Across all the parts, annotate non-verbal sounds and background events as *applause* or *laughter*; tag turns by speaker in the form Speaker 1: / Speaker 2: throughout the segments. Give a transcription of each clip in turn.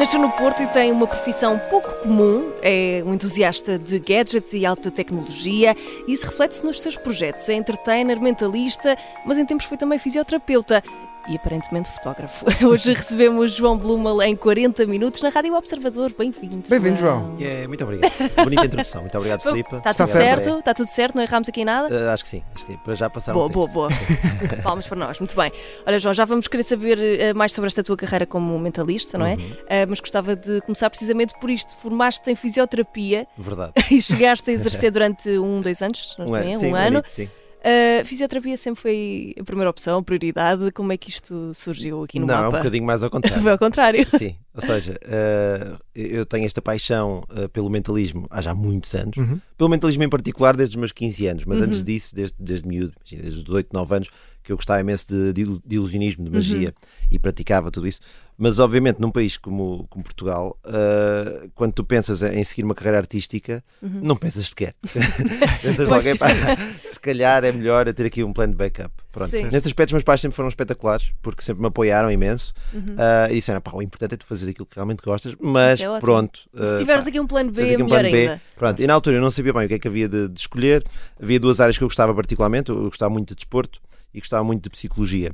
Speaker 1: Nasceu no Porto e tem uma profissão pouco comum, é um entusiasta de gadgets e alta tecnologia e isso reflete-se nos seus projetos. É entertainer, mentalista, mas em tempos foi também fisioterapeuta e aparentemente fotógrafo. *laughs* Hoje recebemos João Blumal em 40 minutos na Rádio Observador. Bem-vindo.
Speaker 2: Bem-vindo, João.
Speaker 3: É, muito obrigado. Bonita introdução. Muito obrigado, *laughs* Filipe.
Speaker 1: Está tudo certo? Está tudo certo? Não erramos aqui nada?
Speaker 3: Uh, acho que sim. Acho que sim. Para já passaram
Speaker 1: Boa, boa, boa. *laughs* Palmas para nós. Muito bem. Olha, João, já vamos querer saber uh, mais sobre esta tua carreira como mentalista, não é? Uhum. Uh, mas gostava de começar precisamente por isto. Formaste-te em fisioterapia.
Speaker 3: Verdade.
Speaker 1: E chegaste a exercer durante um, dois anos, não um, é?
Speaker 3: sim,
Speaker 1: um ano.
Speaker 3: sim.
Speaker 1: A fisioterapia sempre foi a primeira opção, a prioridade. Como é que isto surgiu aqui no
Speaker 3: Não,
Speaker 1: mapa?
Speaker 3: é um bocadinho mais ao *laughs* contrário.
Speaker 1: Foi ao contrário.
Speaker 3: Sim, ou seja, uh, eu tenho esta paixão uh, pelo mentalismo há já muitos anos.
Speaker 2: Uhum.
Speaker 3: Pelo mentalismo em particular desde os meus 15 anos, mas
Speaker 1: Uhum.
Speaker 3: antes disso, desde, desde miúdo, desde os 18, 9 anos, que eu gostava imenso de, de, de ilusionismo, de magia
Speaker 1: Uhum.
Speaker 3: e praticava tudo isso. Mas obviamente num país como, como Portugal, uh, quando tu pensas em seguir uma carreira artística, não pensas sequer. *laughs* pensas logo,
Speaker 1: Pois.
Speaker 3: "Epá, se calhar é melhor eu ter aqui um plano de backup. Pronto.
Speaker 1: Sim.
Speaker 3: Nesse aspecto, os meus pais sempre foram espetaculares, porque sempre me apoiaram imenso
Speaker 1: Uhum.
Speaker 3: uh, e disseram: pá, o importante é tu fazer aquilo que realmente gostas, mas
Speaker 1: é
Speaker 3: pronto.
Speaker 1: Se
Speaker 3: uh,
Speaker 1: tiveres
Speaker 3: pá,
Speaker 1: aqui um plano B,
Speaker 3: tiveres aqui um
Speaker 1: melhor
Speaker 3: plano B,
Speaker 1: ainda.
Speaker 3: Pronto, e na altura eu não sabia bem o que é que havia de, de escolher. Havia duas áreas que eu gostava particularmente. Eu gostava muito de desporto e gostava muito de psicologia.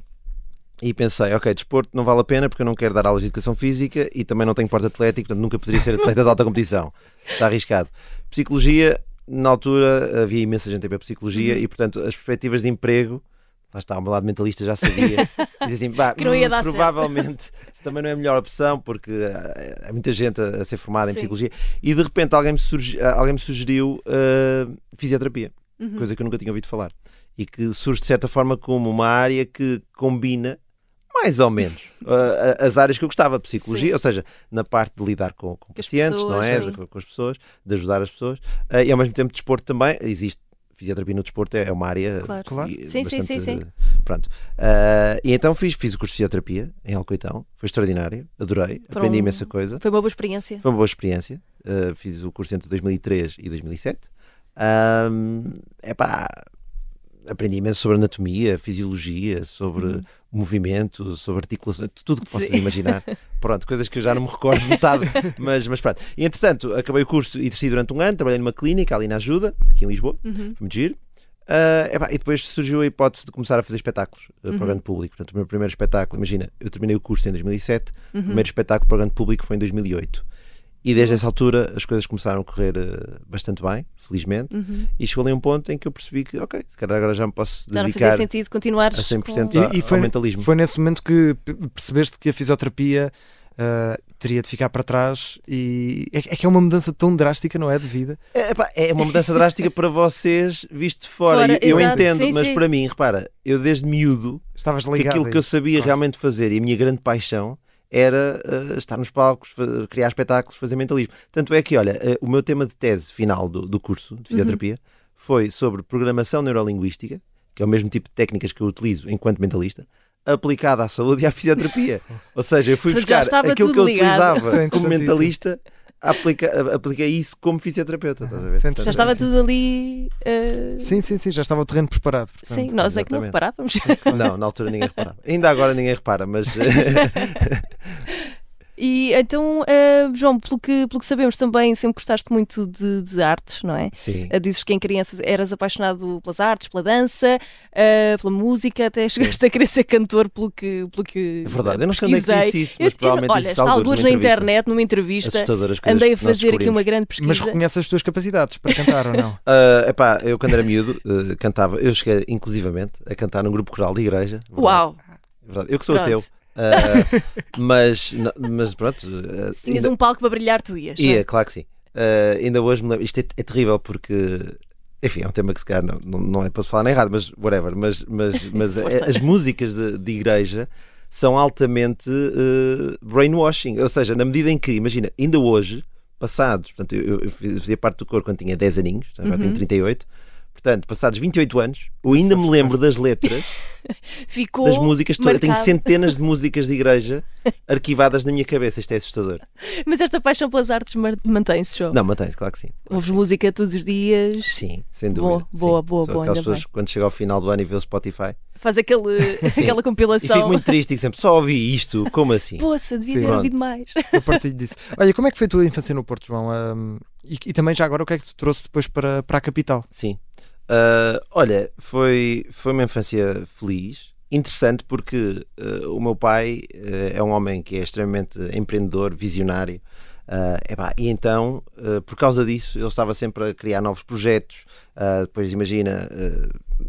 Speaker 3: E pensei, ok, desporto não vale a pena porque eu não quero dar aulas de educação física e também não tenho porte atlético, portanto nunca poderia ser atleta de alta competição. Está arriscado. Psicologia, na altura havia imensa gente a ver psicologia
Speaker 1: Uhum.
Speaker 3: e, portanto, as perspectivas de emprego, lá está, o meu lado mentalista já sabia. *laughs* Dizia assim, "Pá,
Speaker 1: Que não ia
Speaker 3: hum,
Speaker 1: dar certo."
Speaker 3: provavelmente também não é a melhor opção porque ah, há muita gente a, a ser formada em
Speaker 1: Sim.
Speaker 3: psicologia e de repente alguém me, surgi- alguém me sugeriu ah, fisioterapia,
Speaker 1: Uhum.
Speaker 3: coisa que eu nunca tinha ouvido falar e que surge de certa forma como uma área que combina mais ou menos *laughs* a- as áreas que eu gostava, psicologia,
Speaker 1: Sim.
Speaker 3: ou seja, na parte de lidar com, com pacientes, não
Speaker 1: pessoas,
Speaker 3: é?
Speaker 1: sim.
Speaker 3: De- com as pessoas, de ajudar as pessoas ah, e ao mesmo tempo desporto também. Existe fisioterapia no desporto, é é uma área
Speaker 1: Claro.
Speaker 2: Claro.
Speaker 3: e-
Speaker 1: Sim, sim, sim, sim.
Speaker 3: Pronto. Ah, e então fiz, fiz o curso de fisioterapia em Alcoitão, foi extraordinário, adorei,
Speaker 1: Foram-
Speaker 3: aprendi imensa coisa.
Speaker 1: Foi uma boa experiência.
Speaker 3: Foi uma boa experiência. Uh, fiz o curso entre 2003 e 2007. Um, epá, aprendi imenso sobre anatomia, fisiologia, sobre movimento, sobre articulação, tudo que possas
Speaker 1: Sim.
Speaker 3: imaginar. *laughs* Pronto, coisas que eu já não me recordo de metade, *laughs* mas, mas pronto. E entretanto, acabei o curso e desci durante um ano, trabalhei numa clínica ali na Ajuda, aqui em Lisboa,
Speaker 1: Uhum.
Speaker 3: foi giro. Uh, epá, e depois surgiu a hipótese de começar a fazer espetáculos uh,
Speaker 1: Uhum.
Speaker 3: para o grande público. Portanto, o meu primeiro espetáculo, imagina, eu terminei o curso em 2007,
Speaker 1: Uhum.
Speaker 3: o primeiro espetáculo para o grande público foi em 2008. E desde essa altura as coisas começaram a correr uh, bastante bem, felizmente,
Speaker 1: Uhum.
Speaker 3: e chegou ali um ponto em que eu percebi que, ok, se calhar agora já me posso
Speaker 1: Já não
Speaker 3: dedicar
Speaker 1: fazia sentido continuares
Speaker 3: a 100%
Speaker 1: com...
Speaker 3: a-
Speaker 2: E, e
Speaker 3: ao
Speaker 2: foi,
Speaker 3: mentalismo.
Speaker 2: foi nesse momento que percebeste que a fisioterapia ah, teria de ficar para trás e é, é que é uma mudança tão drástica, não é? De vida.
Speaker 3: É, epá, é uma mudança drástica para vocês, visto de fora.
Speaker 1: Fora,
Speaker 3: eu
Speaker 1: exato,
Speaker 3: entendo,
Speaker 1: sim,
Speaker 3: mas
Speaker 1: sim.
Speaker 3: para mim, repara, eu desde miúdo
Speaker 2: Estavas
Speaker 3: que
Speaker 2: ligado.
Speaker 3: aquilo
Speaker 2: a
Speaker 3: que eu sabia
Speaker 2: Claro.
Speaker 3: realmente fazer e a minha grande paixão era uh, estar nos palcos, criar espetáculos, fazer mentalismo. Tanto é que, olha, uh, o meu tema de tese final do, do curso de fisioterapia foi sobre programação neurolinguística, que é o mesmo tipo de técnicas que eu utilizo enquanto mentalista, aplicada à saúde e à fisioterapia. *laughs* Ou seja, eu fui buscar aquilo que eu
Speaker 1: ligado.
Speaker 3: utilizava
Speaker 2: é
Speaker 3: como mentalista, aplica, apliquei isso como fisioterapeuta. Estás a ver?
Speaker 2: Sim,
Speaker 1: Já estava
Speaker 2: Sim.
Speaker 1: tudo ali. uh,
Speaker 2: Sim, sim, sim, já estava o terreno preparado. portanto.
Speaker 1: Sim, nós é que não
Speaker 3: exatamente.
Speaker 1: reparávamos.
Speaker 3: Não, na altura ninguém reparava. Ainda agora ninguém repara, mas *laughs* *laughs*
Speaker 1: E então, uh, João, pelo que, pelo que sabemos também, sempre gostaste muito de, de artes, não é?
Speaker 3: sim.
Speaker 1: Uh, dizes que em criança eras apaixonado pelas artes, pela dança, uh, pela música, até chegaste a querer ser cantor, pelo que, pelo que
Speaker 3: É verdade, eu não sei onde é que disse isso,
Speaker 1: Eu-
Speaker 3: mas
Speaker 1: eu-
Speaker 3: provavelmente
Speaker 1: olha,
Speaker 3: disse
Speaker 1: está alguns na internet, numa entrevista. Andei a fazer aqui uma grande pesquisa.
Speaker 2: Mas reconhece as tuas capacidades para cantar ou não? *laughs*
Speaker 3: Ah, epá, eu quando era miúdo cantava, eu cheguei inclusivamente a cantar num grupo coral de igreja. verdade,
Speaker 1: Uau!
Speaker 3: verdade. Eu que sou
Speaker 1: Pronto.
Speaker 3: ateu. Ah, *laughs* mas, não- mas pronto. ah,
Speaker 1: Se tinhas
Speaker 3: ainda-
Speaker 1: um palco para brilhar, tu ias. não é?
Speaker 3: Ia, claro que sim. Ah, ainda hoje me lembro. Isto é, é terrível porque. Enfim, é um tema que se calhar não, não, não é para se falar nem errado, mas whatever. Mas, mas, *laughs* mas as músicas de, de igreja são altamente uh, brainwashing. Ou seja, na medida em que, imagina, ainda hoje, passados, portanto, eu, eu fazia parte do coro quando tinha 10 aninhos, agora
Speaker 1: Uhum.
Speaker 3: tenho 38. Portanto, passados 28 anos, eu ainda me lembro das letras *laughs*
Speaker 1: Ficou
Speaker 3: das músicas todas. Eu tenho centenas de *laughs* músicas de igreja arquivadas na minha cabeça. Isto é assustador.
Speaker 1: Mas esta paixão pelas artes mantém-se, João.
Speaker 3: Não, mantém-se, claro que sim.
Speaker 1: Ouves música todos os dias,
Speaker 3: Sim, sem
Speaker 1: Boa,
Speaker 3: dúvida.
Speaker 1: boa,
Speaker 3: sim.
Speaker 1: boa,
Speaker 3: Sou
Speaker 1: boa,
Speaker 3: aquelas pessoas que quando chega ao final do ano e vê o Spotify
Speaker 1: faz aquele, *laughs* aquela
Speaker 3: e
Speaker 1: compilação.
Speaker 3: fico muito triste e sempre só ouvi isto, como assim?
Speaker 1: Poça, devia
Speaker 2: Sim.
Speaker 1: ter
Speaker 3: Pronto.
Speaker 1: ouvido mais.
Speaker 2: Eu partilho disso. Olha, como é que foi a tua infância no Porto, João? Ahm, e, e também já agora o que é que te trouxe depois para, para a capital?
Speaker 3: Sim. Ah, olha, foi, foi uma infância feliz, interessante porque ah, o meu pai ah, é um homem que é extremamente empreendedor, visionário. Ah, epá, e então, ah, por causa disso, ele estava sempre a criar novos projetos. Ah, depois, imagina,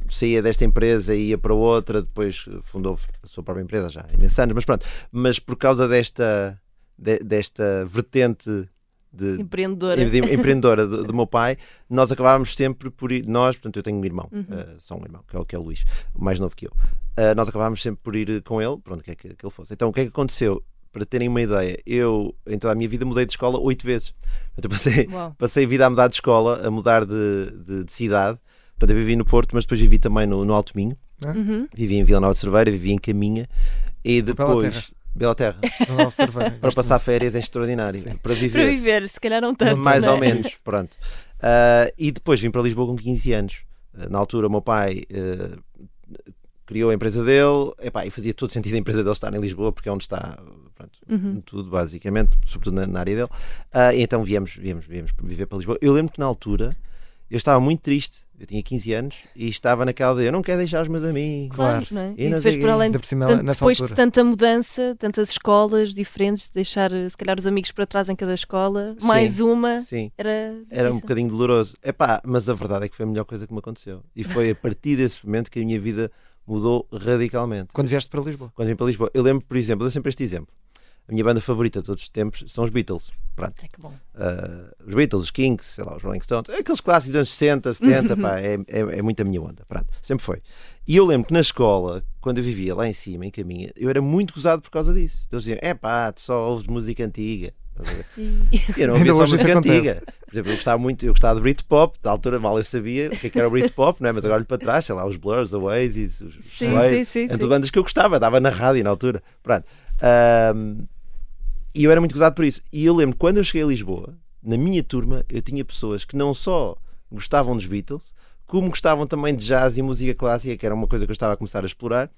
Speaker 3: saía desta empresa e ia para outra. Depois fundou a sua própria empresa já há imensos anos. Mas pronto, mas por causa desta, de- desta vertente de,
Speaker 1: Empreendedora.
Speaker 3: de- empreendedora do, do meu pai, nós acabávamos sempre por ir, nós, portanto, eu tenho um irmão,
Speaker 1: Uhum.
Speaker 3: eh, só um irmão, que é, o- que é o Luís, mais novo que eu. Eh, nós acabávamos sempre por ir com ele, pronto, que é que, que ele fosse. Então, o que é que aconteceu? Para terem uma ideia, eu, em toda a minha vida, mudei de escola oito vezes. Portanto, eu passei,
Speaker 1: Uau.
Speaker 3: passei a vida a mudar de escola, a mudar de, de- de cidade. Portanto, eu vivi no Porto, mas depois vivi também no, no Alto Minho.
Speaker 1: Uhum.
Speaker 3: Vivi em Vila Nova de Cerveira, vivi em Caminha. E depois... Bela Terra. Para passar férias é extraordinário.
Speaker 2: Sim.
Speaker 3: Para viver.
Speaker 1: Para viver, se calhar não tanto.
Speaker 3: Mais
Speaker 1: não é?
Speaker 3: ou menos, pronto. Ah, e depois vim para Lisboa com 15 anos. Ah, na altura, o meu pai ah, criou a empresa dele epá, e fazia todo sentido a empresa dele estar em Lisboa, porque é onde está pronto,
Speaker 1: Uhum.
Speaker 3: tudo, basicamente, sobretudo na, na área dele. Então viemos, viemos, viemos viver para Lisboa. Eu lembro que na altura eu estava muito triste. Eu tinha 15 anos e estava naquela de eu não quero deixar os meus amigos.
Speaker 1: Claro,
Speaker 2: Claro.
Speaker 1: não é?
Speaker 3: E
Speaker 1: E depois, por além
Speaker 2: Ainda por cima,
Speaker 1: Tanto depois
Speaker 2: altura.
Speaker 1: de tanta mudança, tantas escolas diferentes, deixar se calhar os amigos para trás em cada escola,
Speaker 3: Sim,
Speaker 1: mais uma,
Speaker 3: Sim.
Speaker 1: era.
Speaker 3: Era um bocadinho doloroso. Epá, mas a verdade é que foi a melhor coisa que me aconteceu. E foi a partir desse momento que a minha vida mudou radicalmente.
Speaker 2: Quando vieste para Lisboa.
Speaker 3: Quando vim para Lisboa, eu lembro, por exemplo, eu dou sempre este exemplo. A minha banda favorita de todos os tempos são os Beatles. Pronto.
Speaker 1: Ai, que bom.
Speaker 3: Uh, os Beatles, os Kings, sei lá, os Rolling Stones, aqueles clássicos dos anos 60, 70, *laughs* pá, é, é, é muito a minha onda. Pronto, sempre foi. E eu lembro que na escola, quando eu vivia lá em cima, em caminha, eu era muito gozado por causa disso. Eles diziam, é pá, tu só ouves música antiga.
Speaker 1: E-
Speaker 3: Eu não *laughs* ouvia só música
Speaker 2: acontece.
Speaker 3: antiga. Por exemplo, eu gostava muito, eu gostava de Britpop, da altura mal eu sabia o que, é que era o Britpop, não é? mas agora olho para trás, sei lá, os Blurs, the Oasis, os
Speaker 1: sim.
Speaker 3: tudo bandas que eu gostava, dava na rádio na altura. Pronto. Ahm, e eu era muito gozado por isso. E eu lembro, quando eu cheguei a Lisboa, na minha turma, eu tinha pessoas que não só gostavam dos Beatles, como gostavam também de jazz e música clássica, que era uma coisa que eu estava a começar a explorar.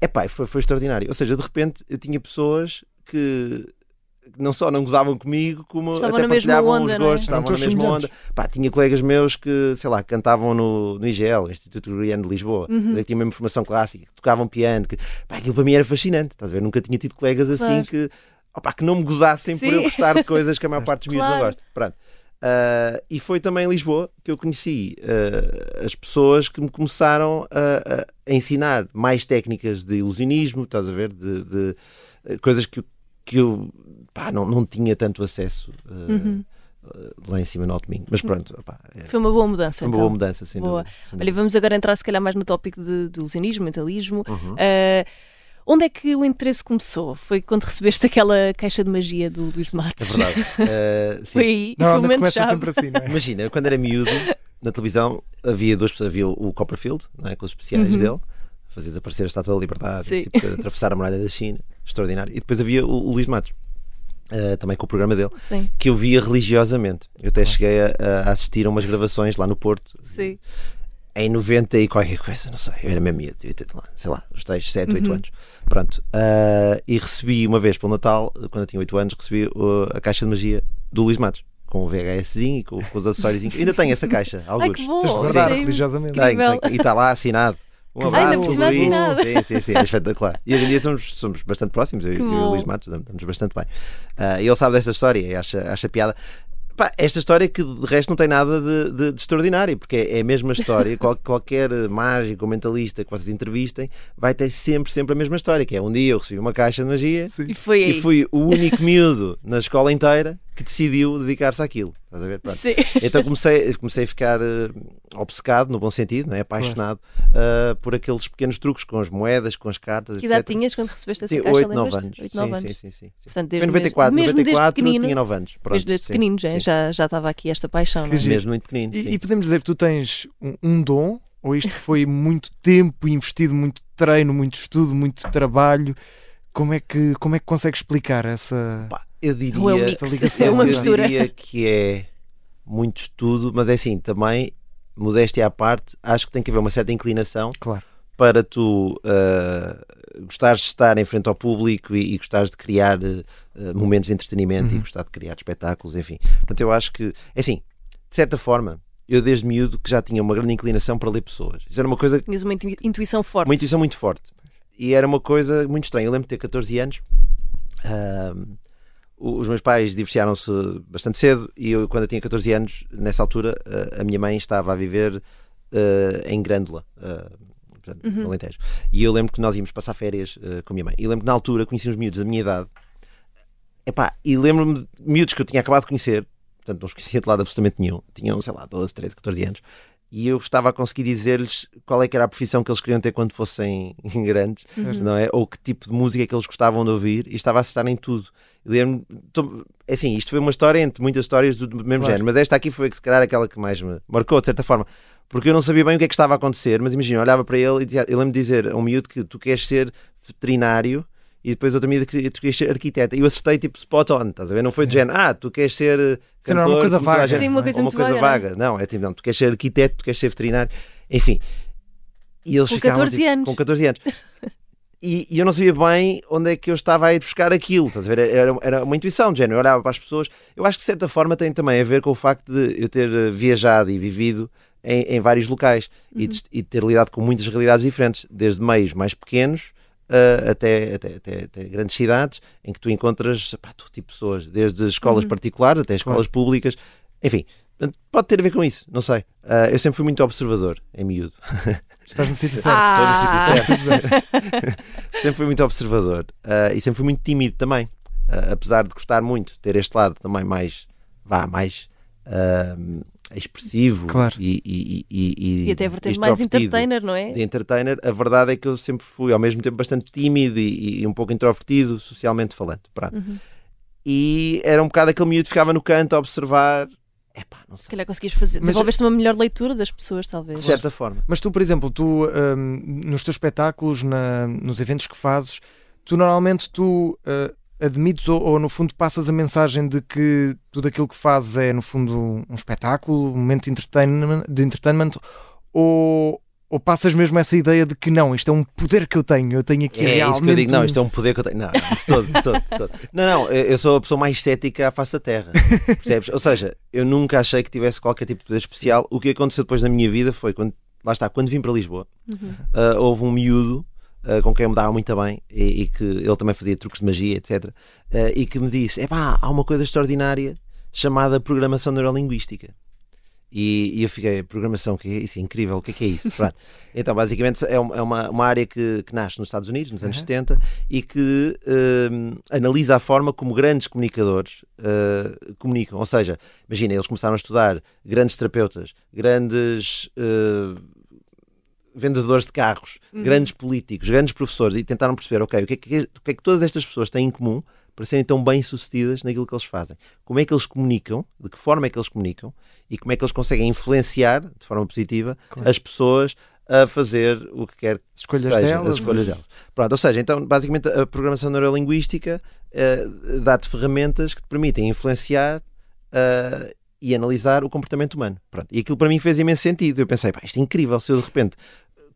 Speaker 3: Epá, foi, foi extraordinário. Ou seja, de repente eu tinha pessoas que não só não gozavam comigo, como
Speaker 1: Estavam
Speaker 3: até
Speaker 1: na mesma
Speaker 3: partilhavam
Speaker 1: onda,
Speaker 3: os
Speaker 1: é?
Speaker 3: gostos,
Speaker 2: Eram
Speaker 3: estavam na mesma onda. Pá, tinha colegas meus que, sei lá, cantavam no, no IGL, Instituto Gregoriano de Lisboa,
Speaker 1: Uhum.
Speaker 3: que tinha mesmo formação clássica, que tocavam piano, que, pá, aquilo para mim era fascinante, estás a ver? Nunca tinha tido colegas assim
Speaker 1: Claro.
Speaker 3: que, opá, que não me gozassem por
Speaker 1: Sim.
Speaker 3: eu gostar de coisas que a maior *laughs* parte dos miúdos não
Speaker 1: Claro.
Speaker 3: gosta. Pronto. Ah, e foi também em Lisboa que eu conheci ah, as pessoas que me começaram a, a- ensinar mais técnicas de ilusionismo, estás a ver? De, de, eh, coisas que, eu- que eu pá, não, não tinha tanto acesso ah,
Speaker 1: Uhum.
Speaker 3: ah, lá em cima no Alto Minho. Mas pronto, opá, é-
Speaker 1: Foi uma boa mudança.
Speaker 3: foi uma
Speaker 1: então.
Speaker 3: boa mudança, sem
Speaker 1: Boa.
Speaker 3: dúvida. sem
Speaker 1: Olha,
Speaker 3: dúvida.
Speaker 1: vamos agora entrar se calhar mais no tópico de, do ilusionismo, mentalismo.
Speaker 3: Uhum.
Speaker 1: Onde é que o interesse começou? Foi quando recebeste aquela caixa de magia do Luís de
Speaker 3: É
Speaker 1: Matos?
Speaker 3: verdade. Ah, *laughs* sim.
Speaker 1: Foi aí, e foi o
Speaker 2: Normalmente
Speaker 1: momento
Speaker 2: começa
Speaker 1: chave.
Speaker 2: sempre assim, não é?
Speaker 3: Imagina, eu quando era miúdo, na televisão, havia duas pessoas. Havia o Copperfield, não é? com os especiais
Speaker 1: Uhum.
Speaker 3: dele, fazia desaparecer a Estátua da Liberdade, esse tipo de atravessar a muralha da China, extraordinário. E depois havia o, o Luís Matos, ah, também com o programa dele,
Speaker 1: Sim,
Speaker 3: que eu via religiosamente. Eu até cheguei a, a assistir a umas gravações lá no Porto,
Speaker 1: sim.
Speaker 3: Em 90 e qualquer coisa, não sei, eu era mesmo miúdo, sei lá, os tais 7, 8
Speaker 1: Uhum.
Speaker 3: anos. Pronto. Ah, e recebi uma vez pelo Natal, quando eu tinha 8 anos, recebi uh, a caixa de magia do Luís Matos, com o VHSzinho e com, com os acessórios. Ainda tenho essa caixa,
Speaker 1: Ai,
Speaker 3: alguns.
Speaker 1: bom!
Speaker 2: Tens de guardar
Speaker 1: Sim.
Speaker 2: religiosamente.
Speaker 3: Tenho, tenho. E está lá assinado. *laughs* Um abraço,
Speaker 1: Ainda por cima
Speaker 3: Luís.
Speaker 1: assinado.
Speaker 3: Sim, sim, sim, é espetacular. E hoje em dia somos, somos bastante próximos, eu, eu e o. Luís Matos, damos bastante bem. E ele sabe desta história e acha, acha piada. Pá, esta história que de resto não tem nada de, de- de extraordinário, porque é a mesma história. *laughs* Qual- qualquer mágico ou mentalista que vocês entrevistem vai ter sempre, sempre a mesma história, que é um dia eu recebi uma caixa de magia
Speaker 1: E foi aí.
Speaker 3: e fui o único miúdo na escola inteira que decidiu dedicar-se àquilo. Estás a ver? Então comecei, comecei a ficar eh, obcecado, no bom sentido, não é? apaixonado eh, por aqueles pequenos truques com as moedas, com as cartas,
Speaker 1: Que idade
Speaker 3: etc.
Speaker 1: tinhas quando recebeste essa
Speaker 3: Tinha
Speaker 1: caixa?
Speaker 3: 8, 9
Speaker 1: lembras-te?
Speaker 3: anos.
Speaker 1: 8, 9
Speaker 3: sim,
Speaker 1: anos.
Speaker 3: sim, sim, sim, sim.
Speaker 1: Portanto, desde,
Speaker 3: em 94,
Speaker 1: mesmo desde
Speaker 3: 94
Speaker 1: pequenino,
Speaker 3: tinha 9 anos. Pronto,
Speaker 1: mesmo desde
Speaker 3: sim,
Speaker 1: pequenino já,
Speaker 3: sim.
Speaker 1: já, já estava aqui esta paixão.
Speaker 2: Que
Speaker 1: não é?
Speaker 3: Mesmo muito pequenino. sim.
Speaker 2: E, e podemos dizer que tu tens um, um dom, ou isto foi muito tempo investido, muito treino, muito estudo, muito trabalho. Como é que, como é que consegues explicar essa.
Speaker 3: Pá, eu diria,
Speaker 1: é um mix, é uma
Speaker 3: eu
Speaker 1: mistura.
Speaker 3: diria que é muito estudo, mas é assim, também, modéstia à parte, acho que tem que haver uma certa inclinação
Speaker 2: Claro.
Speaker 3: para tu uh, gostares de estar em frente ao público e, e gostares de criar uh, momentos de entretenimento e
Speaker 2: Uhum.
Speaker 3: gostar de criar espetáculos, enfim. Portanto, eu acho que, é assim, de certa forma, eu desde miúdo que já tinha uma grande inclinação para ler pessoas. Isso era uma coisa
Speaker 1: Tinhas uma intu- intuição forte.
Speaker 3: uma intuição muito forte. E era uma coisa muito estranha. Eu lembro de ter 14 anos. ahm, o- os meus pais divorciaram-se bastante cedo e eu, quando eu tinha 14 anos, nessa altura, ah, a minha mãe estava a viver ah, em Grândola, ah, portanto,
Speaker 1: Uhum.
Speaker 3: no Alentejo. E eu lembro que nós íamos passar férias com a minha mãe. E lembro que na altura conheci uns miúdos da minha idade. Epá, e lembro-me de miúdos que eu tinha acabado de conhecer, portanto não os conhecia de lado absolutamente nenhum. Tinham, sei lá, 12, 13, 14 anos e eu estava a conseguir dizer-lhes qual é que era a profissão que eles queriam ter quando fossem *laughs* grandes, não é? Ou que tipo de música é que eles gostavam de ouvir e estava a acertar em tudo. Eu lembro- tô- é assim, isto foi uma história entre muitas histórias do mesmo
Speaker 2: Claro.
Speaker 3: género, mas esta aqui foi se calhar aquela que mais me marcou, de certa forma, porque eu não sabia bem o que é que estava a acontecer, mas imagina, eu olhava para ele e eu lembro de dizer a um miúdo que tu queres ser veterinário e depois outra miúda que tu queres ser arquiteta. E eu acertei tipo spot on, estás a ver? Não foi de género, ah, tu queres ser eh,
Speaker 2: Sim, não,
Speaker 3: cantor,
Speaker 2: uma coisa vaga.
Speaker 3: gente-
Speaker 1: Sim, uma coisa
Speaker 3: uma
Speaker 1: muito
Speaker 3: coisa
Speaker 1: vaga,
Speaker 3: vaga. Não, é tipo, não, tu queres ser arquiteto, tu queres ser veterinário, enfim. E eles
Speaker 1: Com
Speaker 3: ficavam,
Speaker 1: 14
Speaker 3: tipo,
Speaker 1: anos.
Speaker 3: Com 14 anos. *laughs* E, e eu não sabia bem onde é que eu estava a ir buscar aquilo, estás a ver? Era, era uma intuição de género, eu olhava para as pessoas. Eu acho que de certa forma tem também a ver com o facto de eu ter eh, viajado e vivido em, em vários locais e, de, e ter lidado com muitas realidades diferentes, desde meios mais pequenos eh, até, até, até, até grandes cidades, em que tu encontras pá, todo tipo de pessoas, desde escolas particulares até escolas públicas, enfim. Pode ter a ver com isso, não sei. Ah, eu sempre fui muito observador, em miúdo. *laughs*
Speaker 2: Estás no sítio certo.
Speaker 1: Ah.
Speaker 3: Estou no sítio certo. *laughs* sempre fui muito observador ah, e sempre fui muito tímido também. Ah, apesar de gostar muito, ter este lado também mais, vá, mais ah, expressivo
Speaker 2: Claro.
Speaker 3: e, e, e, e,
Speaker 1: E até a vertente mais entertainer, não é?
Speaker 3: De entertainer, a verdade é que eu sempre fui ao mesmo tempo bastante tímido e, e um pouco introvertido, socialmente falando.
Speaker 1: Uhum.
Speaker 3: E era um bocado aquele miúdo que ficava no canto a observar. Epá, não
Speaker 1: Se
Speaker 3: sei.
Speaker 1: calhar conseguias fazer.
Speaker 2: Mas-
Speaker 1: Desenvolveste uma melhor leitura das pessoas, talvez.
Speaker 3: De certa forma.
Speaker 2: Mas tu, por exemplo, tu hum, nos teus espetáculos, na- nos eventos que fazes, tu normalmente tu uh, admites ou, ou, no fundo passas a mensagem de que tudo aquilo que fazes é no fundo um espetáculo, um momento de entertainment, de entertainment ou, ou passas mesmo essa ideia de que não, isto é um poder que eu tenho, eu tenho aqui
Speaker 3: É
Speaker 2: realmente
Speaker 3: isso que eu digo, não, isto é um poder que eu tenho. Não, não, de todo, de todo, de todo. Não, não, eu sou a pessoa mais cética à face da Terra. *laughs* Percebes? Ou seja, eu nunca achei que tivesse qualquer tipo de poder especial. O que aconteceu depois na minha vida foi quando, lá está, quando vim para Lisboa,
Speaker 1: Uhum.
Speaker 3: ah, houve um miúdo ah, com quem eu me dava muito bem e, e que ele também fazia truques de magia, etc. ah, e que me disse: é pá, há uma coisa extraordinária chamada programação neurolinguística. E, e eu fiquei, programação, que é isso? É incrível, o que é que é isso? Pronto. *laughs* Então, basicamente, é uma, é uma, uma área que, que nasce nos Estados Unidos, nos anos
Speaker 2: Uhum.
Speaker 3: 70, e que hum, analisa a forma como grandes comunicadores uh, comunicam. Ou seja, imagina, eles começaram a estudar grandes terapeutas, grandes uh, vendedores de carros, grandes políticos, grandes professores, e tentaram perceber, ok, o que, é que, o que é que todas estas pessoas têm em comum para serem tão bem sucedidas naquilo que eles fazem. Como é que eles comunicam, de que forma é que eles comunicam e como é que eles conseguem influenciar de forma positiva
Speaker 2: Claro.
Speaker 3: as pessoas a fazer o que quer que
Speaker 2: escolhas
Speaker 3: seja,
Speaker 2: delas,
Speaker 3: as escolhas delas. Pronto, ou seja, então basicamente a programação neurolinguística eh, dá-te ferramentas que te permitem influenciar eh, e analisar o comportamento humano. Pronto. E aquilo para mim fez imenso sentido. Eu pensei, pá, isto é incrível se eu de repente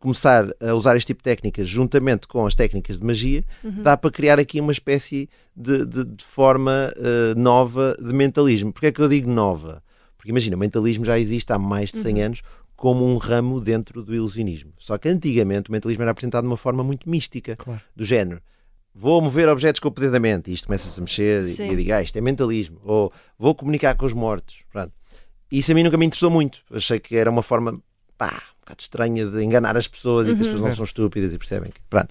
Speaker 3: começar a usar este tipo de técnicas juntamente com as técnicas de magia, dá para criar aqui uma espécie de, de- de forma eh, nova de mentalismo. Porquê é que eu digo nova? Porque imagina, o mentalismo já existe há mais de 100 anos como um ramo dentro do ilusionismo. Só que antigamente o mentalismo era apresentado de uma forma muito mística,
Speaker 2: Claro.
Speaker 3: do género. Vou mover objetos com o poder da mente. E isto começa-se a mexer
Speaker 1: Sim.
Speaker 3: e eu digo, ah, isto é mentalismo. Ou vou comunicar com os mortos. Pronto. Isso a mim nunca me interessou muito. Achei que era uma forma, pá, bocado estranha de enganar as pessoas e que as pessoas não
Speaker 2: Certo.
Speaker 3: são estúpidas e percebem. que- Pronto.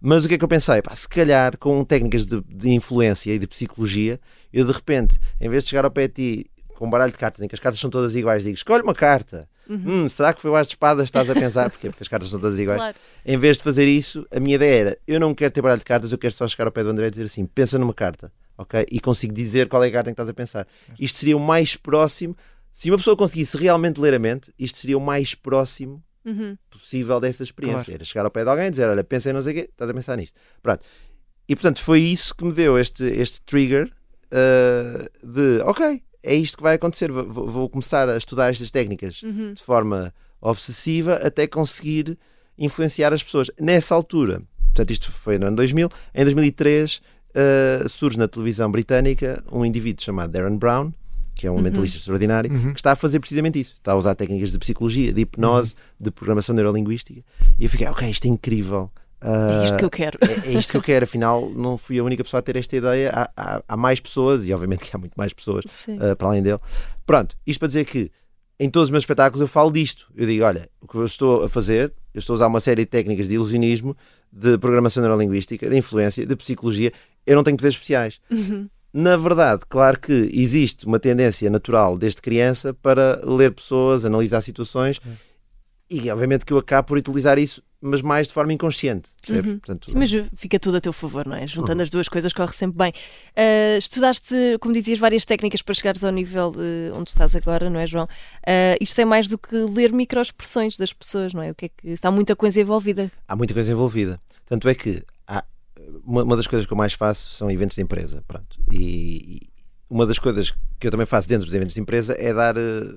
Speaker 3: Mas o que é que eu pensei? Pá, se calhar com técnicas de, de influência e de psicologia, eu de repente, em vez de chegar ao pé de ti com um baralho de cartas em que as cartas são todas iguais, digo: escolhe uma carta. Uhum. Hum, será que foi o As de Espadas estás a pensar? Porquê? Porque as cartas são todas iguais.
Speaker 1: Claro.
Speaker 3: Em vez de fazer isso, a minha ideia era: eu não quero ter baralho de cartas, eu quero só chegar ao pé do André e dizer assim: pensa numa carta, ok? E consigo dizer qual é a carta em que estás a pensar. Isto seria o mais próximo. Se uma pessoa conseguisse realmente ler a mente, isto seria o mais próximo
Speaker 1: Uhum.
Speaker 3: possível dessa experiência.
Speaker 2: Claro.
Speaker 3: Era chegar ao pé de alguém e dizer: Olha, pensa em não sei o quê, estás a pensar nisto. Pronto. E portanto foi isso que me deu este, este trigger uh, de: Ok, é isto que vai acontecer. Vou, vou- começar a estudar estas técnicas
Speaker 1: Uhum.
Speaker 3: de forma obsessiva até conseguir influenciar as pessoas. Nessa altura, portanto, isto foi no ano 2000, em 2003 uh, surge na televisão britânica um indivíduo chamado Darren Brown, que é um mentalista extraordinário,
Speaker 2: Uhum.
Speaker 3: que está a fazer precisamente isso. Está a usar técnicas de psicologia, de hipnose, de programação neurolinguística. E eu fiquei, ok, isto é incrível.
Speaker 1: É isto que
Speaker 3: Ah,
Speaker 1: eu quero.
Speaker 3: é, é isto que eu quero, afinal, não fui a única pessoa a ter esta ideia. Há, há- há mais pessoas, e obviamente que há muito mais pessoas uh, para além dele. Pronto, isto para dizer que em todos os meus espetáculos eu falo disto. Eu digo, olha, o que eu estou a fazer, eu estou a usar uma série de técnicas de ilusionismo, de programação neurolinguística, de influência, de psicologia. Eu não tenho poderes especiais.
Speaker 1: Uhum.
Speaker 3: Na verdade, claro que existe uma tendência natural desde criança para ler pessoas, analisar situações e obviamente que eu acabo por utilizar isso, mas mais de forma inconsciente?
Speaker 1: Uhum.
Speaker 3: Portanto,
Speaker 1: Sim, Mas fica tudo a teu favor, não é? Juntando
Speaker 3: Uhum.
Speaker 1: as duas coisas corre sempre bem. Ah, estudaste, como dizias, várias técnicas para chegares ao nível de onde estás agora, não é, João? Ah, isto é mais do que ler microexpressões das pessoas, não é? O que é que está muita coisa envolvida.
Speaker 3: há muita coisa envolvida. Tanto é que uma, uma das coisas que eu mais faço são eventos de empresa. Pronto. E, e uma das coisas que eu também faço dentro dos eventos de empresa é dar. eh,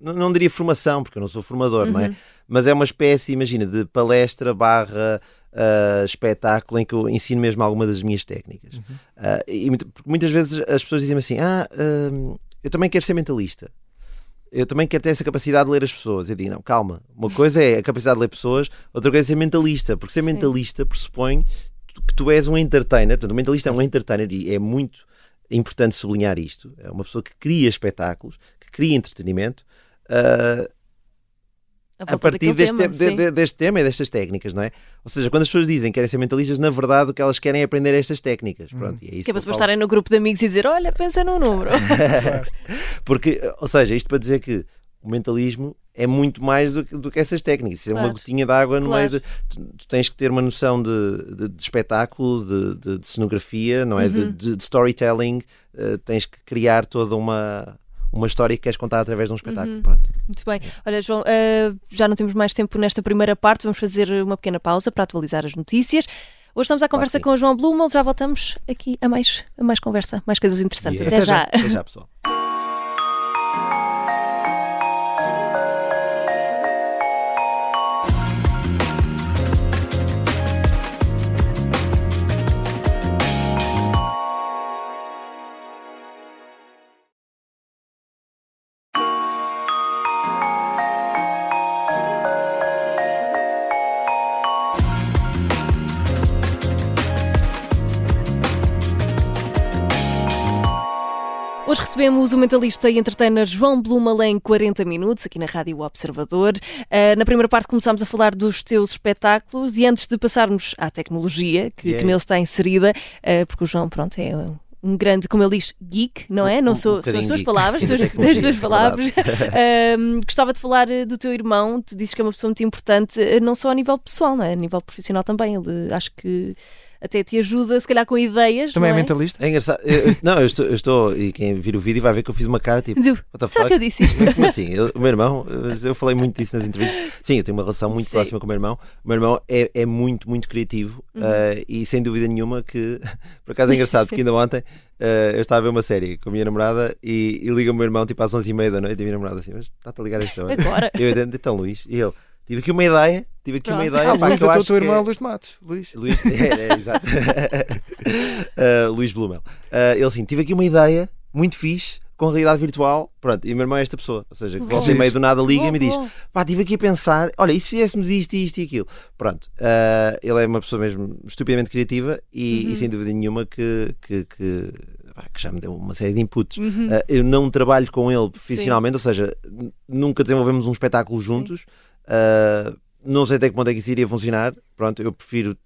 Speaker 3: Não, não diria formação, porque eu não sou formador, não é?
Speaker 1: Uhum.
Speaker 3: Mas é uma espécie, imagina, de palestra barra ah, espetáculo em que eu ensino mesmo alguma das minhas técnicas. Ah, e muita- porque muitas vezes as pessoas dizem assim: Ah, hum, eu também quero ser mentalista. Eu também quero ter essa capacidade de ler as pessoas. Eu digo, não, calma. Uma coisa é a capacidade de ler pessoas, outra coisa é ser mentalista. Porque ser
Speaker 1: Sim.
Speaker 3: mentalista pressupõe que tu és um entertainer. Portanto, o mentalista é um entertainer e é muito importante sublinhar isto. É uma pessoa que cria espetáculos, que cria entretenimento. ah, a
Speaker 1: volta
Speaker 3: partir
Speaker 1: daquele
Speaker 3: deste,
Speaker 1: tema,
Speaker 3: te- de- deste tema e destas técnicas, não é? Ou seja, quando as pessoas dizem que querem ser mentalistas, na verdade o que elas querem é aprender estas técnicas. Pronto, e é isso
Speaker 1: Que é para depois estarem no grupo de amigos e dizer: Olha, pensa num número. *laughs*
Speaker 3: Porque, ou seja, isto para dizer que o mentalismo é muito mais do que, do que essas técnicas. Isso é uma
Speaker 1: Claro.
Speaker 3: gotinha de água no
Speaker 1: Claro.
Speaker 3: meio de. Tu, tu tens que ter uma noção de, de- de espetáculo, de, de- de cenografia, não é? De-
Speaker 1: Uhum.
Speaker 3: De, storytelling. eh, tens que criar toda uma, uma história que queres contar através de um espetáculo.
Speaker 1: Uhum.
Speaker 3: Pronto.
Speaker 1: Muito bem. Olha, João, ah, já não temos mais tempo nesta primeira parte, vamos fazer uma pequena pausa para atualizar as notícias. Hoje estamos à conversa
Speaker 3: sim.
Speaker 1: com o João Blumel, já voltamos aqui a mais, a mais conversa, mais coisas interessantes.
Speaker 3: E é-
Speaker 1: Até, já.
Speaker 3: Até já, pessoal. *laughs*
Speaker 1: recebemos o mentalista e entertainer João Blumel em 40 minutos, aqui na Rádio Observador. Ah, na primeira parte começámos a falar dos teus espetáculos e antes de passarmos à tecnologia que,
Speaker 3: Yeah.
Speaker 1: que nele está inserida, ah, porque o João, pronto, é um grande, como ele diz, geek, não é?
Speaker 3: Um-
Speaker 1: Não
Speaker 3: um
Speaker 1: sou, são
Speaker 3: bocadinho
Speaker 1: as suas palavras, suas,
Speaker 3: da *laughs*
Speaker 1: as
Speaker 3: tecnologia,
Speaker 1: suas
Speaker 3: é
Speaker 1: palavras. *laughs* Ahm, gostava de falar do teu irmão, tu dizes que é uma pessoa muito importante, não só a nível pessoal, não é? A nível profissional também. Ele acho que até te ajuda, se calhar, com ideias.
Speaker 2: Também é
Speaker 1: não é
Speaker 2: mentalista?
Speaker 3: É engraçado. Eu- não, eu estou, eu estou- E quem vir o vídeo vai ver que eu fiz uma cara tipo.
Speaker 1: Do- Será
Speaker 3: fuck?
Speaker 1: que eu disse isto?
Speaker 3: Como assim? Eu- o meu irmão, eu- falei muito disso nas entrevistas. Sim, eu tenho uma relação muito
Speaker 1: Sim.
Speaker 3: próxima com o meu irmão. O meu irmão é, é muito, muito criativo
Speaker 1: Uhum.
Speaker 3: eh, e sem dúvida nenhuma que, *laughs* por acaso é engraçado, porque ainda ontem eh, eu estava a ver uma série com a minha namorada e, e liga o meu irmão tipo às 11h30 da noite e a minha namorada assim, mas está-te a ligar a esta hora?
Speaker 1: Agora.
Speaker 3: Eu entendo, então Luís, e ele, tive aqui uma ideia, tive aqui uma ideia.
Speaker 2: Ah,
Speaker 3: pá,
Speaker 2: Luís,
Speaker 3: que eu acho
Speaker 2: tua
Speaker 3: que
Speaker 2: irmã
Speaker 3: é-
Speaker 2: é Luís de Matos. Luís.
Speaker 3: Luís, é, é, exato. Uh, *laughs* Luís Blumel. Uh, ele assim, tive aqui uma ideia muito fixe com realidade virtual. Pronto, e o meu irmão é esta pessoa. Ou seja, que volta e
Speaker 2: Bom.
Speaker 3: meio do nada liga e me
Speaker 1: Bom,
Speaker 3: diz:
Speaker 1: bom.
Speaker 3: pá, estive aqui a pensar, olha, e se fizéssemos isto, isto e aquilo? Pronto, uh, ele é uma pessoa mesmo estupidamente criativa e,
Speaker 1: Uhum.
Speaker 3: e sem dúvida nenhuma que, que, que, pá, que já me deu uma série de inputs.
Speaker 1: Uhum.
Speaker 3: Uh, eu não trabalho com ele profissionalmente, ou seja, nunca desenvolvemos um espetáculo juntos. Uh, não sei até que ponto é que isso iria funcionar. Pronto, eu prefiro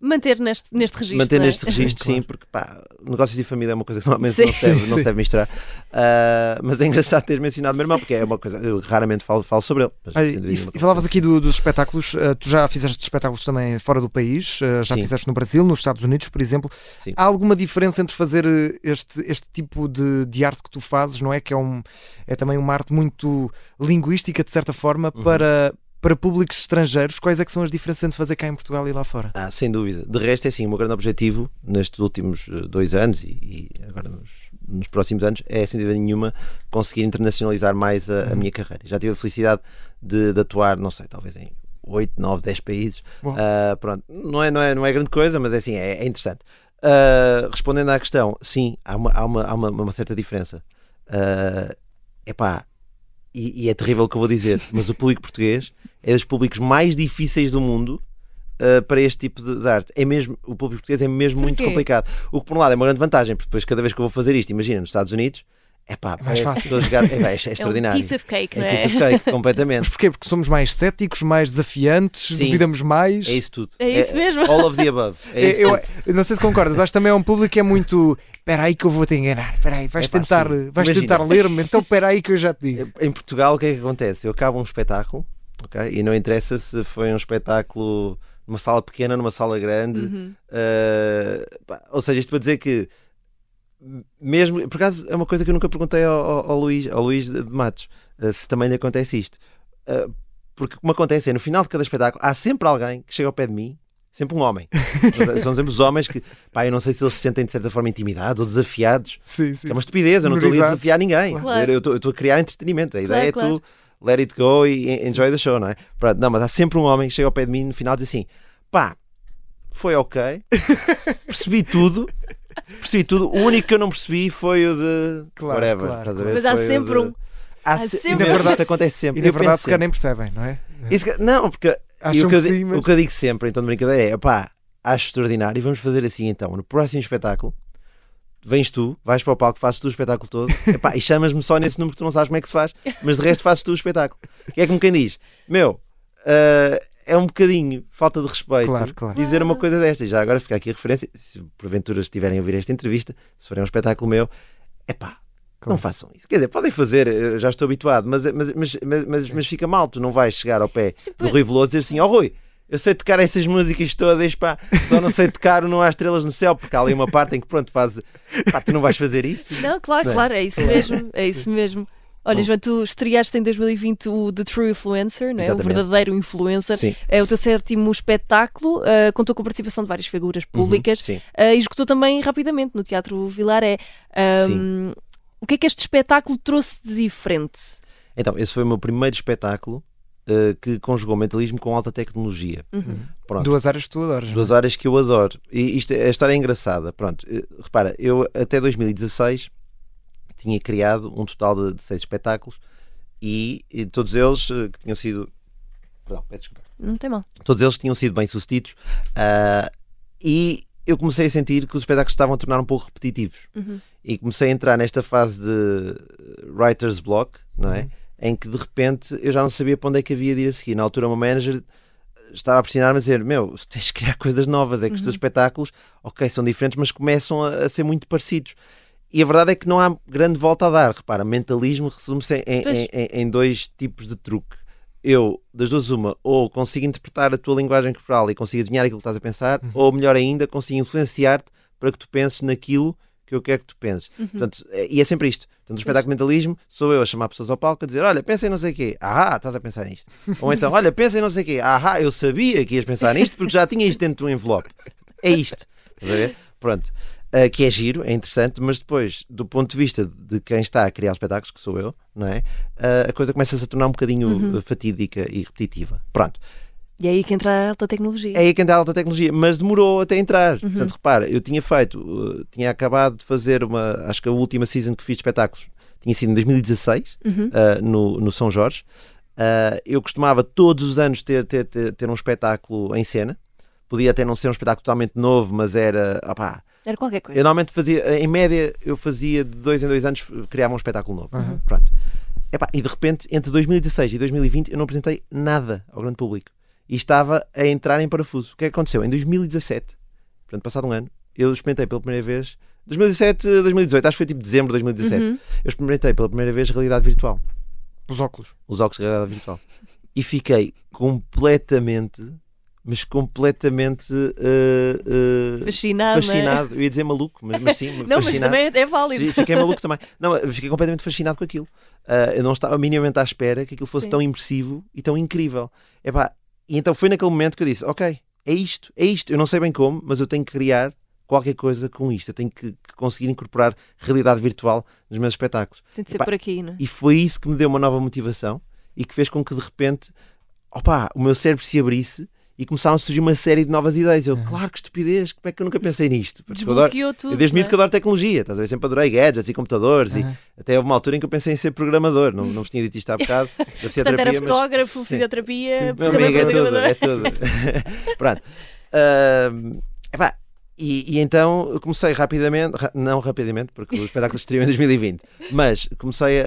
Speaker 1: manter neste, neste registro.
Speaker 3: manter
Speaker 1: é?
Speaker 3: neste registro, *laughs* sim,
Speaker 2: Claro.
Speaker 3: porque pá, negócios e família é uma coisa que normalmente
Speaker 1: Sim.
Speaker 3: não se deve, não se deve misturar. Ah, mas é engraçado teres mencionado o meu irmão, porque é uma coisa, eu raramente falo, falo sobre ele. Mas, sem dúvida
Speaker 2: e, e falavas aqui do- dos espetáculos, eh, tu já fizeste espetáculos também fora do país, eh, já
Speaker 3: Sim.
Speaker 2: fizeste no Brasil, nos Estados Unidos, por exemplo.
Speaker 3: Sim.
Speaker 2: Há alguma diferença entre fazer este, este tipo de, de arte que tu fazes, não é? Que é, um, é também uma arte muito linguística, de certa forma,
Speaker 3: Uhum.
Speaker 2: para, para públicos estrangeiros. Quais é que são as diferenças entre fazer cá em Portugal e lá fora?
Speaker 3: Ah, sem dúvida. De resto, é assim, o meu grande objetivo nestes últimos eh, dois anos e, e agora nos, nos próximos anos é, sem dúvida nenhuma, conseguir internacionalizar mais a, a minha carreira. Já tive a felicidade de, de atuar, não sei, talvez em 8, 9, 10 países. Ah, pronto, não é, não, é, não é grande coisa, mas é assim, é, é interessante. Ah, respondendo à questão, sim, há uma, há uma, há uma, uma certa diferença. É epá, e, e é terrível o que eu vou dizer, mas o público português é dos públicos mais difíceis do mundo uh, para este tipo de, de arte. É mesmo, o público português é mesmo muito
Speaker 1: Porquê?
Speaker 3: complicado. O que, por um lado, é uma grande vantagem, porque depois, cada vez que eu vou fazer isto, imagina, nos Estados Unidos, é pá,
Speaker 2: mais
Speaker 3: parece que
Speaker 2: fácil.
Speaker 3: estou a jogar. É, *laughs* é, é
Speaker 1: É um
Speaker 3: extraordinário.
Speaker 1: piece of cake,
Speaker 3: É
Speaker 1: não é?
Speaker 3: piece of cake,
Speaker 2: Mas
Speaker 3: completamente.
Speaker 2: porquê? Porque somos mais céticos, mais desafiantes,
Speaker 3: Sim.
Speaker 2: duvidamos mais.
Speaker 3: É isso tudo.
Speaker 1: É isso mesmo.
Speaker 3: All of the above. É *laughs*
Speaker 2: É,
Speaker 3: isso
Speaker 2: eu, eu não sei se concordas, acho que também é um público que é muito. Espera aí que eu vou te enganar. Espera aí, vais
Speaker 3: Epá,
Speaker 2: tentar, vais
Speaker 3: Imagina.
Speaker 2: tentar ler-me. Então espera aí que eu já te digo.
Speaker 3: Em Portugal, o que é que acontece? Eu acabo um espetáculo, ok? E não interessa se foi um espetáculo numa sala pequena, numa sala grande.
Speaker 1: Uhum.
Speaker 3: Uh, pá, ou seja, isto para dizer que mesmo, por acaso é uma coisa que eu nunca perguntei ao, ao, ao Luís, ao Luís de Matos, uh, se também lhe acontece isto. Uh, porque como acontece é no final de cada espetáculo há sempre alguém que chega ao pé de mim, sempre um homem. *laughs* São sempre os homens que, pá, eu não sei se eles se sentem de certa forma intimidados ou desafiados.
Speaker 2: Sim, sim.
Speaker 3: Que é uma estupidez, eu não estou ali a desafiar ninguém.
Speaker 1: Claro.
Speaker 3: Eu estou a criar entretenimento. A ideia
Speaker 1: Claro,
Speaker 3: é tu let it go e en- enjoy the show, não é? Pronto, não, mas há sempre um homem que chega ao pé de mim no final e diz assim: pá, foi ok, *laughs* percebi tudo. Percebi tudo. O único que eu não percebi foi o de
Speaker 2: Claro,
Speaker 3: whatever.
Speaker 2: claro,
Speaker 3: estás a
Speaker 2: claro.
Speaker 3: ver?
Speaker 1: Mas há sempre
Speaker 3: de-
Speaker 1: um.
Speaker 3: Há
Speaker 1: Há
Speaker 3: se-
Speaker 1: sempre
Speaker 3: e na
Speaker 2: um.
Speaker 3: verdade acontece sempre.
Speaker 2: E na verdade, se calhar nem percebem, não é?
Speaker 3: Isso que- não, porque e o, que eu,
Speaker 2: sim, mas-
Speaker 3: o que eu digo sempre em tom de brincadeira é: pá, acho extraordinário e vamos fazer assim então. No próximo espetáculo, vens tu, vais para o palco, fazes tu o espetáculo todo *laughs* epá, e chamas-me só nesse número que tu não sabes como é que se faz, mas de resto fazes tu o espetáculo. Que é como quem diz: meu, ah, é um bocadinho falta de respeito
Speaker 2: Claro, claro.
Speaker 3: dizer uma coisa destas. Já agora fica aqui a referência, se porventura estiverem a ouvir esta entrevista, se forem um espetáculo meu, epá. Não
Speaker 2: Claro.
Speaker 3: façam isso. Quer dizer, podem fazer, eu já estou habituado, mas, mas, mas, mas, mas, mas fica mal. Tu não vais chegar ao pé
Speaker 1: Sim,
Speaker 3: do Rui Veloso e dizer assim: Ó Rui, eu sei tocar essas músicas todas, pá, só não sei tocar o Não Há Estrelas no Céu, porque há ali uma parte em que, pronto, faz. Pá, tu não vais fazer isso.
Speaker 1: Não, claro,
Speaker 3: Bem,
Speaker 1: claro, é isso mesmo. É isso mesmo. Olha. João, tu estreaste em 2020 o The True Influencer, não é? o verdadeiro influencer.
Speaker 3: Sim.
Speaker 1: É o teu sétimo espetáculo, ah, contou com a participação de várias figuras públicas
Speaker 3: Sim.
Speaker 1: ah, e esgotou também rapidamente no Teatro Vilaré. Ahm, o que é que este espetáculo trouxe de diferente?
Speaker 3: Então, esse foi o meu primeiro espetáculo eh, que conjugou mentalismo com alta tecnologia.
Speaker 1: Uhum.
Speaker 3: Pronto.
Speaker 2: Duas áreas que tu adoras. não é?
Speaker 3: Duas áreas que eu adoro. E isto, a história é engraçada. Pronto, eh, repara, eu até 2016 tinha criado um total de, de seis espetáculos e, e todos eles eh, que tinham sido. Perdão, peço desculpa.
Speaker 1: Não tem mal.
Speaker 3: Todos eles tinham sido bem sucedidos ah, e eu comecei a sentir que os espetáculos estavam a tornar um pouco repetitivos.
Speaker 1: Uhum.
Speaker 3: E comecei a entrar nesta fase de writer's block, não é?
Speaker 2: Uhum.
Speaker 3: Em que de repente eu já não sabia para onde é que havia de ir a seguir. Na altura, o meu manager estava a pressionar-me a dizer: Meu, *laughs* tens de criar coisas novas. É que os
Speaker 1: Uhum.
Speaker 3: teus espetáculos, ok, são diferentes, mas começam a, a ser muito parecidos. E a verdade é que não há grande volta a dar. Repara, mentalismo resume-se em, em- em- em dois tipos de truque. Eu, das duas, uma, ou consigo interpretar a tua linguagem corporal e consigo adivinhar aquilo que estás a pensar, ou melhor ainda, consigo influenciar-te para que tu penses naquilo que eu quero que tu penses. Portanto, é- e é sempre isto. Portanto, o espetáculo de mentalismo sou eu a chamar pessoas ao palco a dizer: Olha, pensa em não sei o quê. Ah, estás a pensar nisto. *laughs* Ou então, Olha, pensa em não sei o quê. Ah, eu sabia que ias pensar nisto porque já tinha isto dentro do envelope. É isto. Estás a ver? Pronto. Ah, que é giro, é interessante, mas depois, do ponto de vista de quem está a criar os espetáculos, que sou eu, não é? Ah, a coisa começa-se a tornar um bocadinho ah, fatídica e repetitiva. Pronto.
Speaker 1: E é aí que entra a alta tecnologia.
Speaker 3: É aí que entra a alta tecnologia, mas demorou até entrar. Portanto, repara, eu tinha feito, uh, tinha acabado de fazer uma, acho que a última season que fiz de espetáculos tinha sido em 2016,
Speaker 1: Uhum.
Speaker 3: uh, no, no São Jorge. Uh, eu costumava todos os anos ter, ter, ter, ter um espetáculo em cena. Podia até não ser um espetáculo totalmente novo, mas era. opá,
Speaker 1: Era qualquer coisa.
Speaker 3: eu normalmente fazia, em média, eu fazia de dois em dois anos, criava um espetáculo novo.
Speaker 2: Uhum.
Speaker 3: Pronto. Epá, e de repente, entre 2016 e 2020, eu não apresentei nada ao grande público. e estava a entrar em parafuso. O que é que aconteceu? Em 2017, portanto, passado um ano, eu experimentei pela primeira vez. 2017, 2018, acho que foi tipo dezembro de 2017.
Speaker 1: Uhum.
Speaker 3: Eu experimentei pela primeira vez realidade virtual.
Speaker 2: Os óculos.
Speaker 3: Os óculos de realidade virtual. E fiquei completamente, mas completamente uh, uh,
Speaker 1: Fascinado,
Speaker 3: fascinado. Eu ia dizer maluco, mas, mas sim, *laughs*
Speaker 1: Não, mas
Speaker 3: fascinado.
Speaker 1: também é válido.
Speaker 3: Sim, fiquei maluco também. Não, fiquei completamente fascinado com aquilo. Uh, eu não estava minimamente à espera que aquilo fosse
Speaker 1: Sim.
Speaker 3: tão imersivo e tão incrível. Epá, e então foi naquele momento que eu disse: Ok, é isto, é isto. Eu não sei bem como, mas eu tenho que criar qualquer coisa com isto. Eu tenho que, que conseguir incorporar realidade virtual nos meus espetáculos.
Speaker 1: Tem de ser
Speaker 3: Epá,
Speaker 1: por aqui, não é?
Speaker 3: E foi isso que me deu uma nova motivação e que fez com que de repente opa, o meu cérebro se abrisse e começaram a surgir uma série de novas ideias. Eu, claro que estupidez, como é que eu nunca pensei nisto? Porque eu, adoro,
Speaker 1: tudo.
Speaker 3: eu desde
Speaker 1: não é?
Speaker 3: miúdo que adoro tecnologia, estás a ver? Sempre adorei gadgets e computadores e até houve uma altura em que eu pensei em ser programador. Não, não vos tinha dito isto há bocado. *laughs*
Speaker 1: Portanto, era
Speaker 3: terapia, mas-
Speaker 1: fotógrafo, fisioterapia,
Speaker 3: meu
Speaker 1: também
Speaker 3: amigo, é tudo,
Speaker 1: programador.
Speaker 3: é tudo. *laughs* Pronto. Ahm, epá, e, e então eu comecei rapidamente, ra- não rapidamente, porque o espetáculo estreou em 2020, mas comecei a,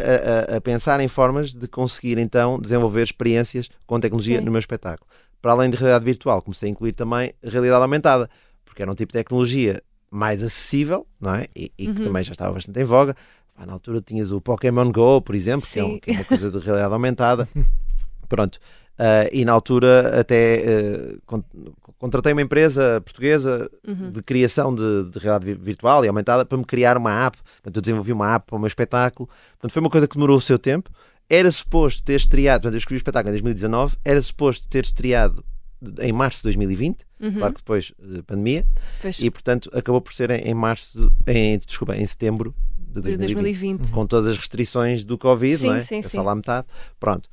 Speaker 3: a- a pensar em formas de conseguir então desenvolver experiências com tecnologia
Speaker 1: Sim.
Speaker 3: no meu espetáculo. Para além de realidade virtual, comecei a incluir também realidade aumentada, porque era um tipo de tecnologia mais acessível, não é? E, e que
Speaker 1: Uhum.
Speaker 3: também já estava bastante em voga. Na altura tinhas o Pokémon Go, por exemplo, que é, um- que é uma coisa de realidade aumentada. *laughs* Pronto. Ah, e na altura até ah, con- contratei uma empresa portuguesa
Speaker 1: Uhum.
Speaker 3: de criação de, de realidade vi- virtual e aumentada para me criar uma app. Portanto, eu desenvolvi uma app para o meu espetáculo. Portanto, foi uma coisa que demorou o seu tempo. Era suposto ter estreado, portanto, eu escrevi o espetáculo em 2019, era suposto ter estreado em março de 2020,
Speaker 1: Uhum.
Speaker 3: claro que depois eh, pandemia,
Speaker 1: Pois,
Speaker 3: e portanto acabou por ser em, março, em, desculpa, em setembro de
Speaker 1: de
Speaker 3: 2020
Speaker 1: 2020.
Speaker 3: com todas as restrições do Covid,
Speaker 1: Sim,
Speaker 3: não é?
Speaker 1: sim,
Speaker 3: é
Speaker 1: sim.
Speaker 3: lá metade. Pronto.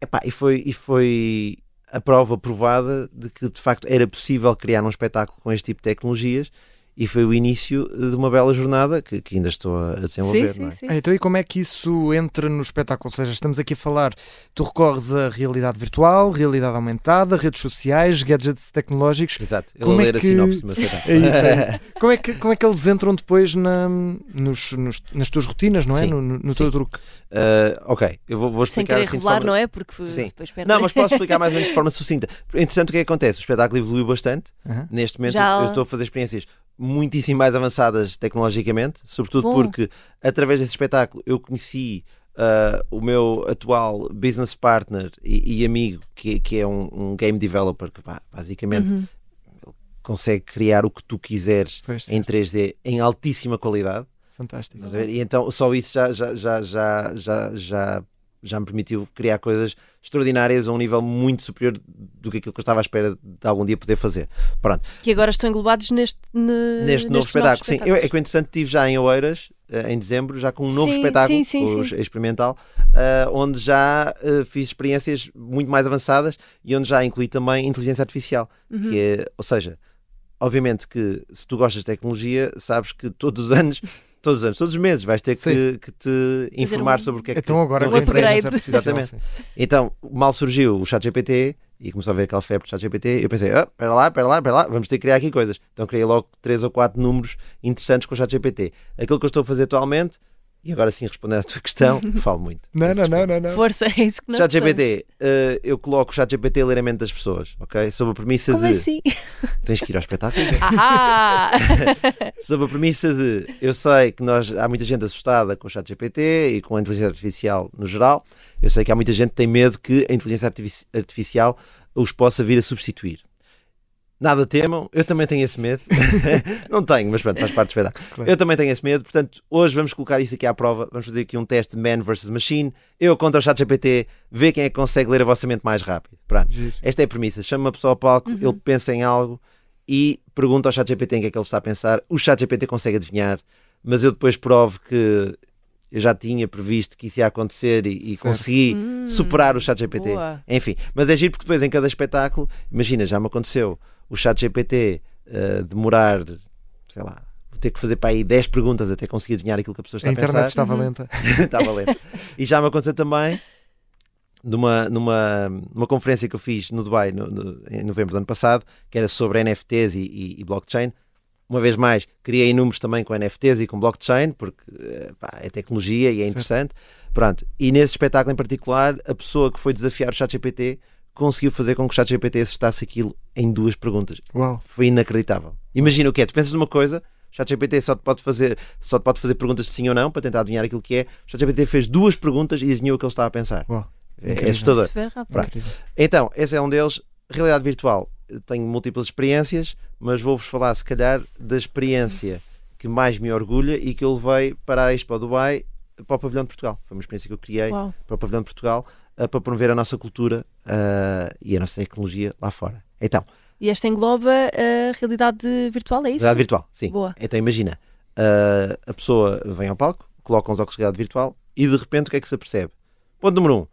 Speaker 3: Epá, e, foi, e foi a prova provada de que de facto era possível criar um espetáculo com este tipo de tecnologias e foi o início de uma bela jornada que, que ainda estou a desenvolver.
Speaker 1: Sim,
Speaker 3: não
Speaker 1: sim,
Speaker 3: é?
Speaker 1: sim.
Speaker 2: Então, e como é que isso entra no espetáculo? Ou seja, estamos aqui a falar, tu recorres a realidade virtual, realidade aumentada, redes sociais, gadgets tecnológicos.
Speaker 3: Exato, eu
Speaker 2: Como
Speaker 3: a
Speaker 2: é
Speaker 3: ler a
Speaker 2: que-
Speaker 3: sinopse do meu espetáculo.
Speaker 2: É isso, é isso. Como é que, como é que eles entram depois na, nos, nos- nas tuas rotinas, não é?
Speaker 3: Sim,
Speaker 2: No, no- no teu truque.
Speaker 3: Ah, ok, eu vou, vou
Speaker 1: Sem
Speaker 3: explicar
Speaker 1: querer
Speaker 3: assim
Speaker 1: revelar,
Speaker 3: forma...
Speaker 1: não é? Porque
Speaker 3: Sim.
Speaker 1: depois espera.
Speaker 3: Não, mas posso explicar mais ou menos de forma *laughs* sucinta. Entretanto, o que é que acontece? O espetáculo evoluiu bastante.
Speaker 2: Aham.
Speaker 3: Neste momento
Speaker 1: Já-
Speaker 3: eu estou a fazer experiências muitíssimo mais avançadas tecnologicamente, sobretudo
Speaker 1: Bom.
Speaker 3: porque através desse espetáculo eu conheci ah, o meu atual business partner e, e amigo, que, que é um, um game developer que pá, basicamente
Speaker 1: Uhum.
Speaker 3: consegue criar o que tu quiseres
Speaker 2: Pois,
Speaker 3: em 3D em altíssima qualidade.
Speaker 2: fantástico.
Speaker 3: E então só isso já, já, já, já, já, já, já me permitiu criar coisas extraordinárias a um nível muito superior do que aquilo que eu estava à espera de algum dia poder fazer. Pronto,
Speaker 1: Que agora estão englobados neste, ne-
Speaker 3: neste novo espetáculo. Sim, eu, é que eu entretanto estive já em Oeiras, eh, em dezembro, já com um novo
Speaker 1: Sim,
Speaker 3: espetáculo,
Speaker 1: sim, sim,
Speaker 3: experimental, eh, onde já eh, fiz experiências muito mais avançadas e onde já incluí também inteligência artificial,
Speaker 1: Uhum.
Speaker 3: que é, ou seja, obviamente que se tu gostas de tecnologia, sabes que todos os *laughs* anos, todos os anos, todos os meses vais ter que, que te informar
Speaker 1: um-
Speaker 3: sobre o que é que
Speaker 2: Então agora com a inteligência artificial.
Speaker 3: Exatamente.
Speaker 2: sim.
Speaker 3: então, mal surgiu o ChatGPT e começou a ver aquela febre do ChatGPT, eu pensei, ah, espera lá, espera lá, espera lá, vamos ter que criar aqui coisas. Então criei logo três ou quatro números interessantes com o ChatGPT. Aquilo que eu estou a fazer atualmente, e agora sim respondendo à tua questão, *laughs* falo muito.
Speaker 2: Não, não, não, não, não.
Speaker 1: Força, é isso que nós
Speaker 3: ChatGPT, eh, eu coloco o ChatGPT a ler a mente das pessoas, ok? Sob a premissa
Speaker 1: Como
Speaker 3: de
Speaker 1: assim? *laughs*
Speaker 3: tens que ir ao espetáculo.
Speaker 1: Ah! *laughs*
Speaker 3: Sob a premissa de eu sei que nós, há muita gente assustada com o ChatGPT e com a inteligência artificial no geral. Eu sei que há muita gente que tem medo que a inteligência artifici- artificial os possa vir a substituir. Nada temam, eu também tenho esse medo. *laughs* Não tenho, mas pronto, faz parte do espetáculo.
Speaker 2: Claro.
Speaker 3: Eu também tenho esse medo, portanto, hoje vamos colocar isso aqui à prova. Vamos fazer aqui um teste man versus machine. Eu contra o ChatGPT, ver quem é que consegue ler a vossa mente mais rápido. Pronto.
Speaker 2: Giro.
Speaker 3: Esta é a premissa. Chama uma pessoa ao palco,
Speaker 1: Uhum.
Speaker 3: ele pensa em algo e pergunta ao ChatGPT em que é que ele está a pensar. O ChatGPT consegue adivinhar, mas eu depois provo que eu já tinha previsto que isso ia acontecer e, e consegui
Speaker 1: Hum,
Speaker 3: superar o ChatGPT.
Speaker 1: boa.
Speaker 3: Enfim, mas é giro porque depois em cada espetáculo, imagina, já me aconteceu o ChatGPT uh, demorar, sei lá, ter que fazer para aí 10 perguntas até conseguir adivinhar aquilo que a pessoa está
Speaker 2: A
Speaker 3: a,
Speaker 2: internet
Speaker 3: pensar.
Speaker 2: estava
Speaker 1: Uhum.
Speaker 2: lenta. *laughs*
Speaker 3: Estava lento. E já me aconteceu também numa, numa, numa conferência que eu fiz no Dubai no- no- em novembro do ano passado, que era sobre NFTs e, e- e blockchain. Uma vez mais, criei números também com NFTs e com blockchain, porque eh, pá, é tecnologia e é interessante. Pronto. E nesse espetáculo em particular, a pessoa que foi desafiar o ChatGPT conseguiu fazer com que o chat GPT acertasse aquilo em duas perguntas.
Speaker 2: Uau.
Speaker 3: Foi inacreditável. Imagina o que é, tu pensas numa coisa, o chat GPT só te pode fazer, só te pode fazer perguntas de sim ou não para tentar adivinhar aquilo que é. O chat GPT fez duas perguntas e adivinhou o que ele estava a pensar.
Speaker 2: Uau.
Speaker 3: É, assustador. Então, esse é um deles. Realidade virtual. Tenho múltiplas experiências, mas vou-vos falar, se calhar, da experiência que mais me orgulha e que eu levei para a Expo Dubai, para o Pavilhão de Portugal. Foi uma experiência que eu criei
Speaker 1: Uau.
Speaker 3: para o Pavilhão de Portugal, eh, para promover a nossa cultura eh, e a nossa tecnologia lá fora. Então,
Speaker 1: E esta engloba a realidade virtual, é isso?
Speaker 3: realidade virtual, sim.
Speaker 1: Boa.
Speaker 3: Então, imagina, eh, a pessoa vem ao palco, coloca uns óculos de realidade virtual e de repente o que é que se apercebe? Ponto número um.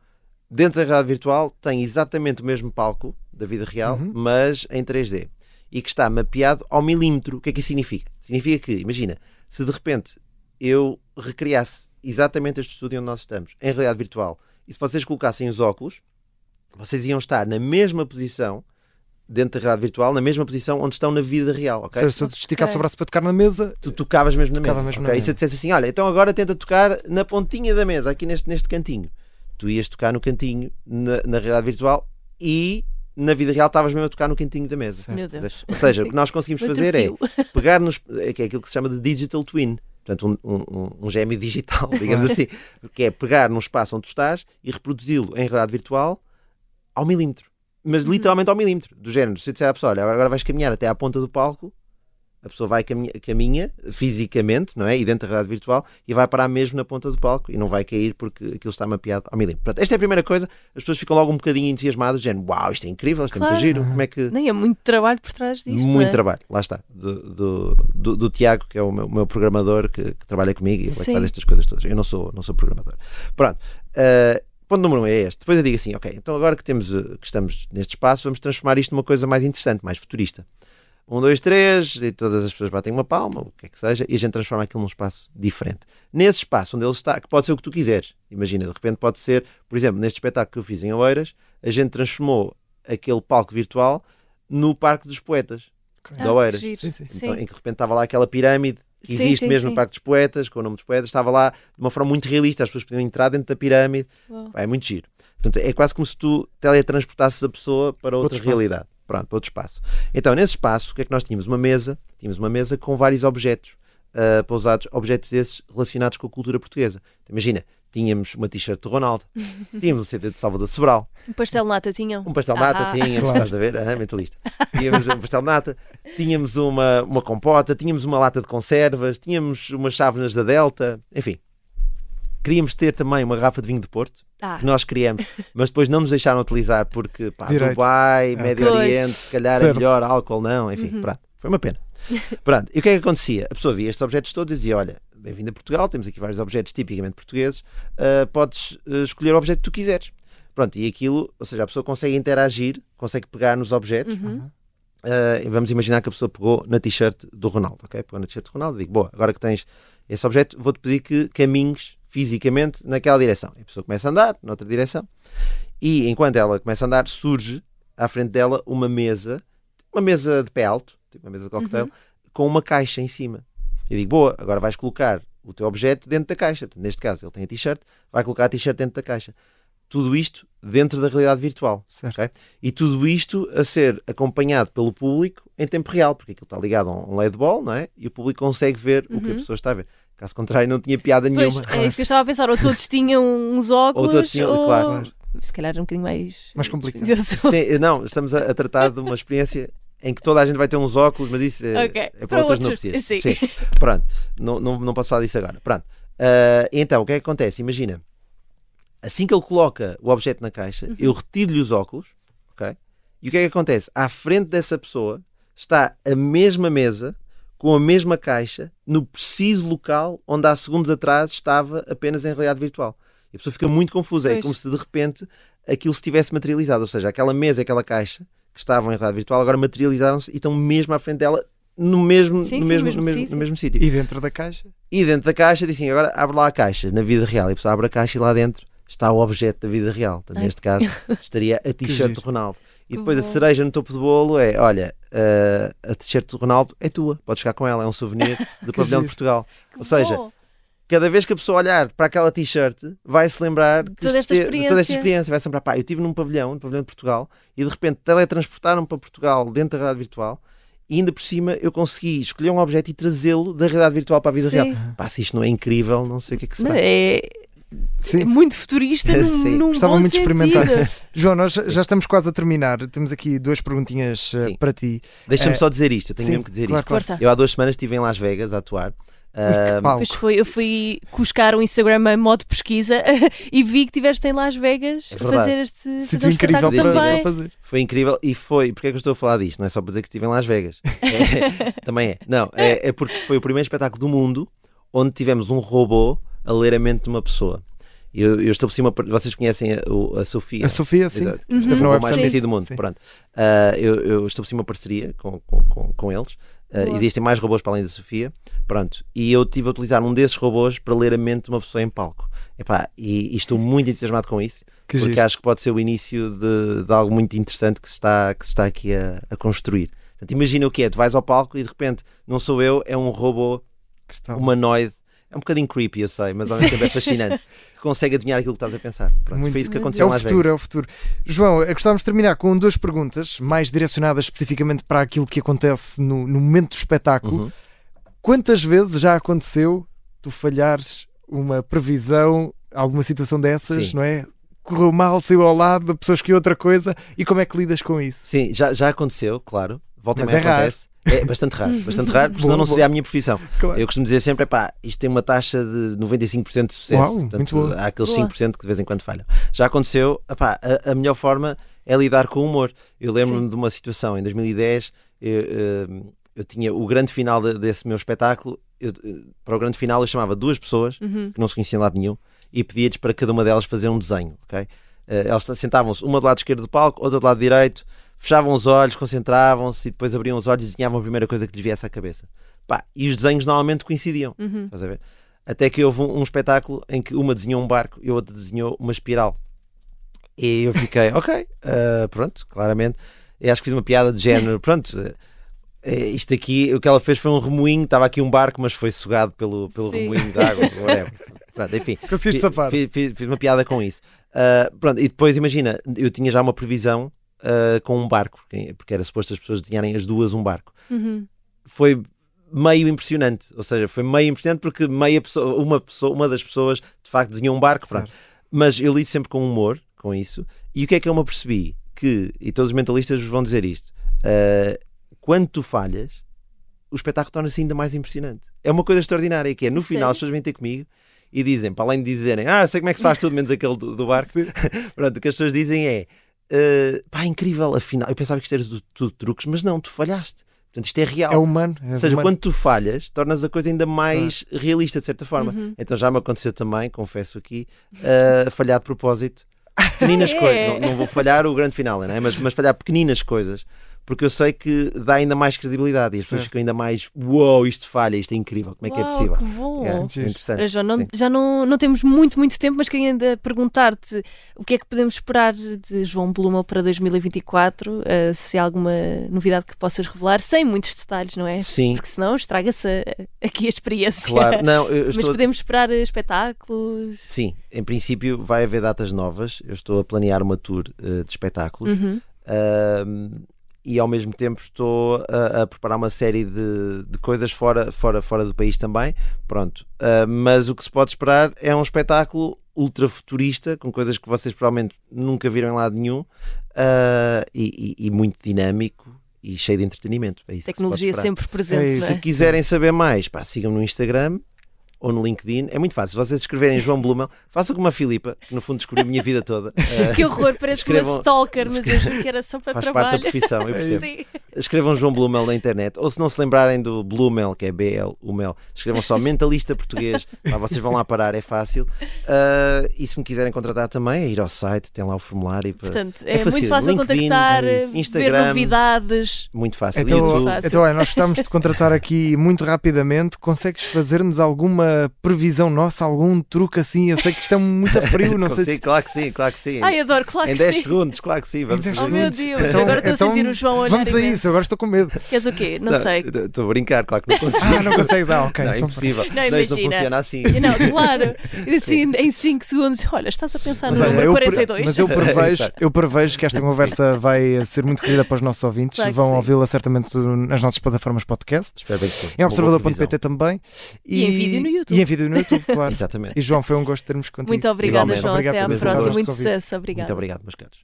Speaker 3: Dentro da realidade virtual tem exatamente o mesmo palco da vida real,
Speaker 2: Uhum.
Speaker 3: mas em 3D. E que está mapeado ao milímetro. O que é que isso significa? Significa que, imagina, se de repente eu recriasse exatamente este estúdio onde nós estamos, em realidade virtual, e se vocês colocassem os óculos, vocês iam estar na mesma posição, dentro da realidade virtual, na mesma posição onde estão na vida real, ok?
Speaker 2: Seja, se eu te esticasse o braço para tocar na mesa,
Speaker 3: tu tocavas mesmo na
Speaker 2: Tocava
Speaker 3: mesa.
Speaker 2: mesmo
Speaker 3: ok?
Speaker 2: na
Speaker 3: E se eu dissesse assim, olha, então agora tenta tocar na pontinha da mesa, aqui neste, neste cantinho. Tu ias tocar no cantinho na, na realidade virtual e na vida real estavas mesmo a tocar no cantinho da mesa.
Speaker 2: Certo.
Speaker 1: Meu Deus.
Speaker 3: Ou seja, o que nós conseguimos *laughs* fazer é *laughs* pegar nos. é que é aquilo que se chama de digital twin. Portanto, um, um, um- um gêmeo digital, *laughs* digamos assim. Que é pegar num espaço onde tu estás e reproduzi-lo em realidade virtual ao milímetro. Mas
Speaker 1: Uhum.
Speaker 3: literalmente ao milímetro. Do género, se eu disser à pessoa, olha, agora vais caminhar até à ponta do palco, a pessoa vai caminha, caminha fisicamente, não é? E dentro da realidade virtual e vai parar mesmo na ponta do palco e não vai cair porque aquilo está mapeado ao milímetro. Portanto, esta é a primeira coisa. As pessoas ficam logo um bocadinho entusiasmadas, do género, uau, isto é incrível, isto é
Speaker 1: Claro.
Speaker 3: muito giro. Como é que.
Speaker 1: Nem é muito trabalho por trás disto.
Speaker 3: Muito
Speaker 1: não é?
Speaker 3: trabalho, lá está, do, do, do, do Tiago, que é o meu, meu programador que, que trabalha comigo e é que faz estas coisas todas. Eu não sou, não sou programador. Pronto. eh, ponto número um é este. Depois eu digo assim, ok, então agora que, temos, eh, que estamos neste espaço, vamos transformar isto numa coisa mais interessante, mais futurista. Um, dois, três, e todas as pessoas batem uma palma, o que é que seja, e a gente transforma aquilo num espaço diferente. Nesse espaço onde ele está, que pode ser o que tu quiseres. Imagina, de repente pode ser, por exemplo, neste espetáculo que eu fiz em Oeiras, a gente transformou aquele palco virtual no Parque dos Poetas de Oeiras.
Speaker 1: giro.
Speaker 2: Sim, sim.
Speaker 3: Então, em que de repente estava lá aquela pirâmide que
Speaker 1: Sim,
Speaker 3: existe
Speaker 1: sim,
Speaker 3: mesmo
Speaker 1: sim.
Speaker 3: no Parque dos Poetas, com o nome dos poetas, estava lá de uma forma muito realista, as pessoas podiam entrar dentro da pirâmide.
Speaker 1: Uau.
Speaker 3: É muito giro. Portanto, é quase como se tu teletransportasses a pessoa para outra
Speaker 2: Outro
Speaker 3: realidade. Pronto, para outro espaço. Então, nesse espaço, o que é que nós tínhamos? Uma mesa, tínhamos uma mesa com vários objetos ah, pousados, objetos esses relacionados com a cultura portuguesa. Então, imagina, tínhamos uma t-shirt de Ronaldo, *laughs* tínhamos um CD de Salvador Sobral,
Speaker 1: Um pastel de nata tinham?
Speaker 3: um pastel de nata,
Speaker 1: Ah.
Speaker 3: tínhamos,
Speaker 2: Claro.
Speaker 3: estás a ver? Ah, mentalista. Tínhamos um pastel de nata, tínhamos uma, uma compota, tínhamos uma lata de conservas, tínhamos umas chávenas da Delta, enfim. Queríamos ter também uma garrafa de vinho de Porto,
Speaker 1: Ah,
Speaker 3: que nós queríamos, mas depois não nos deixaram utilizar porque, pá. Dubai,
Speaker 2: Ah,
Speaker 3: Médio
Speaker 1: Pois.
Speaker 3: Oriente, se calhar é
Speaker 2: Certo.
Speaker 3: melhor, álcool não, enfim,
Speaker 1: Uhum.
Speaker 3: pronto. Foi uma pena. *laughs* Pronto, e o que é que acontecia? A pessoa via estes objetos todos e dizia: Olha, bem-vindo a Portugal, temos aqui vários objetos tipicamente portugueses, ah, podes ah, escolher o objeto que tu quiseres. Pronto, e aquilo, ou seja, a pessoa consegue interagir, consegue pegar nos objetos.
Speaker 1: uhum.
Speaker 3: E vamos imaginar que a pessoa pegou na t-shirt do Ronaldo, ok? Pegou na t-shirt do Ronaldo e digo: Boa, agora que tens esse objeto, vou-te pedir que caminhes fisicamente naquela direção. E a pessoa começa a andar noutra direção e enquanto ela começa a andar, surge à frente dela uma mesa, uma mesa de pé alto, tipo uma mesa de cocktail, com uma caixa em cima. Eu digo, boa, agora vais colocar o teu objeto dentro da caixa. Neste caso, ele tem a t-shirt, vai colocar a t-shirt dentro da caixa. Tudo isto dentro da realidade virtual.
Speaker 2: Certo.
Speaker 3: ok? E tudo isto a ser acompanhado pelo público em tempo real, porque aquilo está ligado a um LED ball, não é? E o público consegue ver o que a
Speaker 1: Uhum.
Speaker 3: pessoa está a ver. Caso contrário, não tinha piada
Speaker 1: Pois,
Speaker 3: nenhuma.
Speaker 1: é isso que eu estava a pensar. Ou todos tinham uns óculos,
Speaker 3: Ou todos tinham-
Speaker 1: ou...
Speaker 3: claro.
Speaker 1: Se calhar era um bocadinho mais...
Speaker 2: Mais complicado.
Speaker 3: Sim, não, estamos a, a tratar de uma experiência em que toda a gente vai ter uns óculos, mas isso é,
Speaker 1: Ok,
Speaker 3: é para,
Speaker 1: para
Speaker 3: outras
Speaker 1: outros,
Speaker 3: núpcias.
Speaker 1: sim.
Speaker 3: Pronto, não, não, não posso falar disso agora. Pronto. Ah, então, o que é que acontece? Imagina, assim que ele coloca o objeto na caixa,
Speaker 1: Uhum.
Speaker 3: eu retiro-lhe os óculos, ok? E o que é que acontece? À frente dessa pessoa está a mesma mesa com a mesma caixa no preciso local onde há segundos atrás estava apenas em realidade virtual. E a pessoa fica muito confusa. É
Speaker 1: Pois.
Speaker 3: como se de repente aquilo se tivesse materializado. Ou seja, aquela mesa aquela caixa que estavam em realidade virtual agora materializaram-se e estão mesmo à frente dela no mesmo,
Speaker 1: Sim,
Speaker 3: no
Speaker 1: sim,
Speaker 3: mesmo,
Speaker 1: mesmo
Speaker 3: no mesmo,
Speaker 1: sítio.
Speaker 3: no mesmo sítio.
Speaker 2: E dentro da caixa?
Speaker 3: E dentro da caixa dizem agora abre lá a caixa na vida real. E a pessoa abre a caixa e lá dentro está o objeto da vida real. Portanto, neste caso *laughs* estaria a t-shirt de Ronaldo. E depois a cereja no topo do bolo é: olha, uh, a t-shirt de Ronaldo é tua, podes ficar com ela, é um souvenir *laughs* do Pavilhão de. Portugal.
Speaker 1: Que
Speaker 3: Ou seja,
Speaker 1: bom.
Speaker 3: cada vez que a pessoa olhar para aquela t-shirt, vai se lembrar que
Speaker 1: Toda esta experiência.
Speaker 3: toda esta experiência. Vai se lembrar, pá, eu estive num pavilhão, no pavilhão de Portugal, e de repente teletransportaram-me para Portugal dentro da realidade virtual. E ainda por cima eu consegui escolher um objeto e trazê-lo da realidade virtual para a vida
Speaker 1: Sim.
Speaker 3: real. Pá, se isto não é incrível, não sei o que é que será.
Speaker 1: Não, é,
Speaker 2: Sim.
Speaker 1: é muito futurista num, *laughs*
Speaker 3: Sim.
Speaker 1: num
Speaker 2: Gostava muito de
Speaker 1: sentido.
Speaker 2: experimentar. *laughs* João, nós já já estamos quase a terminar. Temos aqui duas perguntinhas eh,
Speaker 3: Sim.
Speaker 2: para ti.
Speaker 3: Deixa-me
Speaker 2: É,
Speaker 3: só dizer isto, eu tenho
Speaker 2: sim,
Speaker 3: mesmo que dizer
Speaker 2: claro,
Speaker 3: isto.
Speaker 1: Força.
Speaker 3: Eu há duas semanas estive em Las Vegas a atuar.
Speaker 1: Pois foi, eu fui cuscar o Instagram a modo pesquisa *laughs* e vi que estiveste em Las Vegas
Speaker 3: É
Speaker 1: a fazer este fazer
Speaker 2: Sítio
Speaker 1: um
Speaker 2: incrível
Speaker 1: espetáculo
Speaker 3: para-
Speaker 1: também.
Speaker 2: fazer.
Speaker 3: Foi incrível e foi. Porque é que eu estou a falar disto? Não é só para dizer que estive em Las Vegas. É, também é. Não, é, é porque foi o primeiro espetáculo do mundo onde tivemos um robô a ler a mente de uma pessoa. Eu, eu estabeleci uma. par- Vocês conhecem a, a Sofia?
Speaker 2: A Sofia, sim.
Speaker 3: Exato.
Speaker 1: Uhum.
Speaker 2: Esteve
Speaker 3: o
Speaker 2: no
Speaker 3: mais
Speaker 2: Summit.
Speaker 3: conhecido do mundo.
Speaker 2: Sim.
Speaker 3: Pronto. Ah, eu, eu estabeleci uma parceria com, com, com, com eles.
Speaker 1: Boa.
Speaker 3: existem mais robôs para além da Sofia. Pronto. E eu tive a utilizar um desses robôs para ler a mente de uma pessoa em palco. Epá, e, e estou muito entusiasmado com isso.
Speaker 2: Que
Speaker 3: porque
Speaker 2: giro.
Speaker 3: acho que pode ser o início de, de algo muito interessante que se está, que se está aqui a, a construir. Portanto, imagina o que é, tu vais ao palco e de repente não sou eu, é um robô humanoide. É um bocadinho creepy, eu sei, mas ao mesmo tempo é fascinante. que *laughs* consegue adivinhar aquilo que estás a pensar. Pronto,
Speaker 2: Muito-
Speaker 3: foi isso que aconteceu
Speaker 2: É o futuro, é o futuro. João, eh, gostávamos de terminar com duas perguntas, mais direcionadas especificamente para aquilo que acontece no, no momento do espetáculo.
Speaker 3: Uhum.
Speaker 2: Quantas vezes já aconteceu tu falhares uma previsão, alguma situação dessas,
Speaker 3: Sim.
Speaker 2: não é? Correu mal, saiu ao lado, a pessoa escolheu outra coisa e como é que lidas com isso?
Speaker 3: Sim, já, já aconteceu, claro. Volta
Speaker 2: Mas é raro.
Speaker 3: É bastante raro, bastante raro, porque senão não seria a minha profissão.
Speaker 2: Claro.
Speaker 3: Eu costumo dizer sempre, pá, isto tem uma taxa de 95% de sucesso.
Speaker 2: Uau,
Speaker 3: Portanto, há aqueles
Speaker 1: Boa.
Speaker 3: 5% que de vez em quando falham. Já aconteceu, epá, a, a melhor forma é lidar com o humor. Eu lembro-me de uma situação, em 2010, eu, eh, eu tinha o grande final de- desse meu espetáculo. eu, eh, para o grande final, eu chamava duas pessoas
Speaker 1: Uhum.
Speaker 3: que não se conheciam de lado nenhum e pedia-lhes para cada uma delas fazer um desenho, ok? Eh, elas sentavam-se uma do lado esquerdo do palco, outra do lado direito, fechavam os olhos, concentravam-se e depois abriam os olhos e desenhavam a primeira coisa que lhes viesse à cabeça. Pá, e os desenhos normalmente coincidiam,
Speaker 1: Uhum.
Speaker 3: estás a ver? Até que houve um, um espetáculo em que uma desenhou um barco e a outra desenhou uma espiral. E eu fiquei, *laughs* ok, ah, pronto, claramente. Eu acho que fiz uma piada de género, *laughs* pronto. eh, isto aqui, o que ela fez foi um remoinho, estava aqui um barco, mas foi sugado pelo, pelo
Speaker 1: Sim.
Speaker 3: remoinho de água. *laughs* Pronto, enfim.
Speaker 2: Conseguiste
Speaker 3: Fi-
Speaker 2: safar?
Speaker 3: fi- fi- Fiz, uma piada com isso. Ah, pronto, e depois imagina, eu tinha já uma previsão ah, com um barco, porque era suposto as pessoas desenharem as duas um barco.
Speaker 1: Uhum.
Speaker 3: Foi meio impressionante, ou seja, foi meio impressionante porque meia pessoa, uma, pessoa, uma das pessoas de facto desenhou um barco. Mas eu lido sempre com humor com isso. E o que é que eu me apercebi? Que, e todos os mentalistas vos vão dizer isto, ah, quando tu falhas, o espetáculo torna-se ainda mais impressionante. É uma coisa extraordinária, que é no final
Speaker 1: Sim.
Speaker 3: as pessoas vêm ter comigo e dizem, para além de dizerem, ah, sei como é que se faz tudo menos aquele do, do barco, *laughs* pronto, o que as pessoas dizem é, ah, pá, incrível, afinal, eu pensava que isto era tudo, tudo truques, mas não, tu falhaste. Portanto, isto é real.
Speaker 2: É humano. é
Speaker 3: Ou seja,
Speaker 2: humano.
Speaker 3: quando tu falhas, tornas a coisa ainda mais realista, de certa forma.
Speaker 1: Uhum.
Speaker 3: Então já me aconteceu também, confesso aqui, uh, *laughs* falhar de propósito. Pequeninas *laughs*
Speaker 1: É.
Speaker 3: coisas. Não, não vou falhar o grande final, não é? mas, mas falhar pequeninas coisas. Porque eu sei que dá ainda mais credibilidade e as pessoas ficam ainda mais uou, isto falha, isto é incrível, como é que é
Speaker 1: Uau,
Speaker 3: possível?
Speaker 1: que bom.
Speaker 3: É,
Speaker 2: Giro.
Speaker 3: interessante.
Speaker 1: João, não- já não, não temos muito, muito tempo, mas queria ainda perguntar-te o que é que podemos esperar de João Blumel para 2024, eh, se há alguma novidade que possas revelar, sem muitos detalhes, não é?
Speaker 3: Sim,
Speaker 1: Porque senão estraga-se a- aqui a experiência.
Speaker 3: claro. Não, eu
Speaker 1: Mas
Speaker 3: estou...
Speaker 1: podemos esperar eh, espetáculos.
Speaker 3: Sim, em princípio vai haver datas novas. Eu estou a planear uma tour uh, de espetáculos.
Speaker 1: Uhum.
Speaker 3: Um, e ao mesmo tempo estou a, a preparar uma série de, de coisas fora, fora, fora do país também. Pronto. Uh, mas o que se pode esperar é um espetáculo ultra futurista, com coisas que vocês provavelmente nunca viram em lado nenhum, uh, e, e- e muito dinâmico e cheio de entretenimento. É
Speaker 1: Tecnologia sempre presente,
Speaker 2: É
Speaker 1: não
Speaker 3: Se
Speaker 1: é?
Speaker 3: quiserem saber mais, pá, sigam-me no Instagram ou no LinkedIn. É muito fácil. Se vocês escreverem João Blumel, façam como a Filipa, que no fundo descobriu a minha vida toda. Uh, *laughs*
Speaker 1: Que horror, parece uma
Speaker 3: Escrevam-
Speaker 1: stalker, mas eu juro que era só para
Speaker 3: faz parte
Speaker 1: trabalho.
Speaker 3: da profissão, eu *laughs* percebo.
Speaker 1: Sim.
Speaker 3: Escrevam João Blumel na internet. Ou se não se lembrarem do Blumel, que é BL, o Mel, escrevam só mentalista português. Pá, vocês vão lá parar, é fácil. Ah, e se me quiserem contratar também, é ir ao site, tem lá o formulário. Para...
Speaker 1: Portanto,
Speaker 3: É
Speaker 1: é, muito
Speaker 3: fácil. LinkedIn,
Speaker 1: contactar,
Speaker 2: é isso.
Speaker 1: ver
Speaker 3: Instagram.
Speaker 1: novidades.
Speaker 3: Muito fácil.
Speaker 2: Então,
Speaker 3: YouTube.
Speaker 1: fácil.
Speaker 2: então olha, nós gostávamos de contratar aqui muito rapidamente. Consegues fazer-nos alguma alguma previsão nossa, algum truque assim? Eu sei que isto é muito frio, não *laughs* sei
Speaker 3: sim,
Speaker 2: se.
Speaker 3: Claro que sim, claro que sim.
Speaker 1: Ai, adoro, claro
Speaker 3: em
Speaker 1: que
Speaker 3: 10
Speaker 1: sim.
Speaker 3: segundos, claro que sim. Vamos
Speaker 2: 10
Speaker 1: Oh meu. Deus,
Speaker 2: Então-
Speaker 1: agora estou a
Speaker 2: então
Speaker 1: sentir o João a olhar
Speaker 2: Vamos a
Speaker 1: imenso.
Speaker 2: isso, agora estou com medo.
Speaker 1: Queres o quê? *laughs* Não, sei.
Speaker 3: Estou a brincar, claro que não consigo.
Speaker 2: Ah, não consegues? Ah, ok.
Speaker 3: Não, é
Speaker 2: então-
Speaker 3: impossível.
Speaker 1: Não,
Speaker 3: Não, isto não
Speaker 1: imagina.
Speaker 3: funciona assim.
Speaker 1: Não, *laughs* claro. E assim, em 5 segundos, olha, estás a pensar
Speaker 2: Mas,
Speaker 1: no número
Speaker 2: eu pre-
Speaker 1: 42.
Speaker 2: mas eu prevejo, eu prevejo que esta conversa vai ser muito querida para os nossos ouvintes.
Speaker 1: Claro
Speaker 2: Vão ouvi-la certamente nas nossas plataformas podcast,
Speaker 3: Espero bem que sim.
Speaker 2: em observador.pt também.
Speaker 1: E em vídeo no YouTube.
Speaker 2: E em vídeo no YouTube, claro. *laughs*
Speaker 3: Exatamente.
Speaker 2: E João, foi um gosto termos contigo.
Speaker 1: Muito obrigada,
Speaker 3: Igualmente.
Speaker 1: João.
Speaker 2: Obrigado
Speaker 1: Até à próxima. Muito sucesso. Obrigada.
Speaker 3: Muito obrigado, meus caros.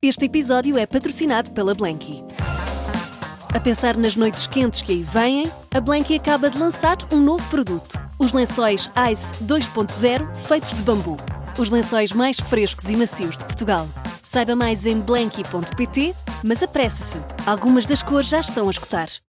Speaker 4: Este episódio é patrocinado pela Blanky. A pensar nas noites quentes que aí vêm, a Blanky acaba de lançar um novo produto: os lençóis Ice 2.0 feitos de bambu. Os lençóis mais frescos e macios de Portugal. Saiba mais em blanky.pt, mas apresse-se, algumas das cores já estão a escutar.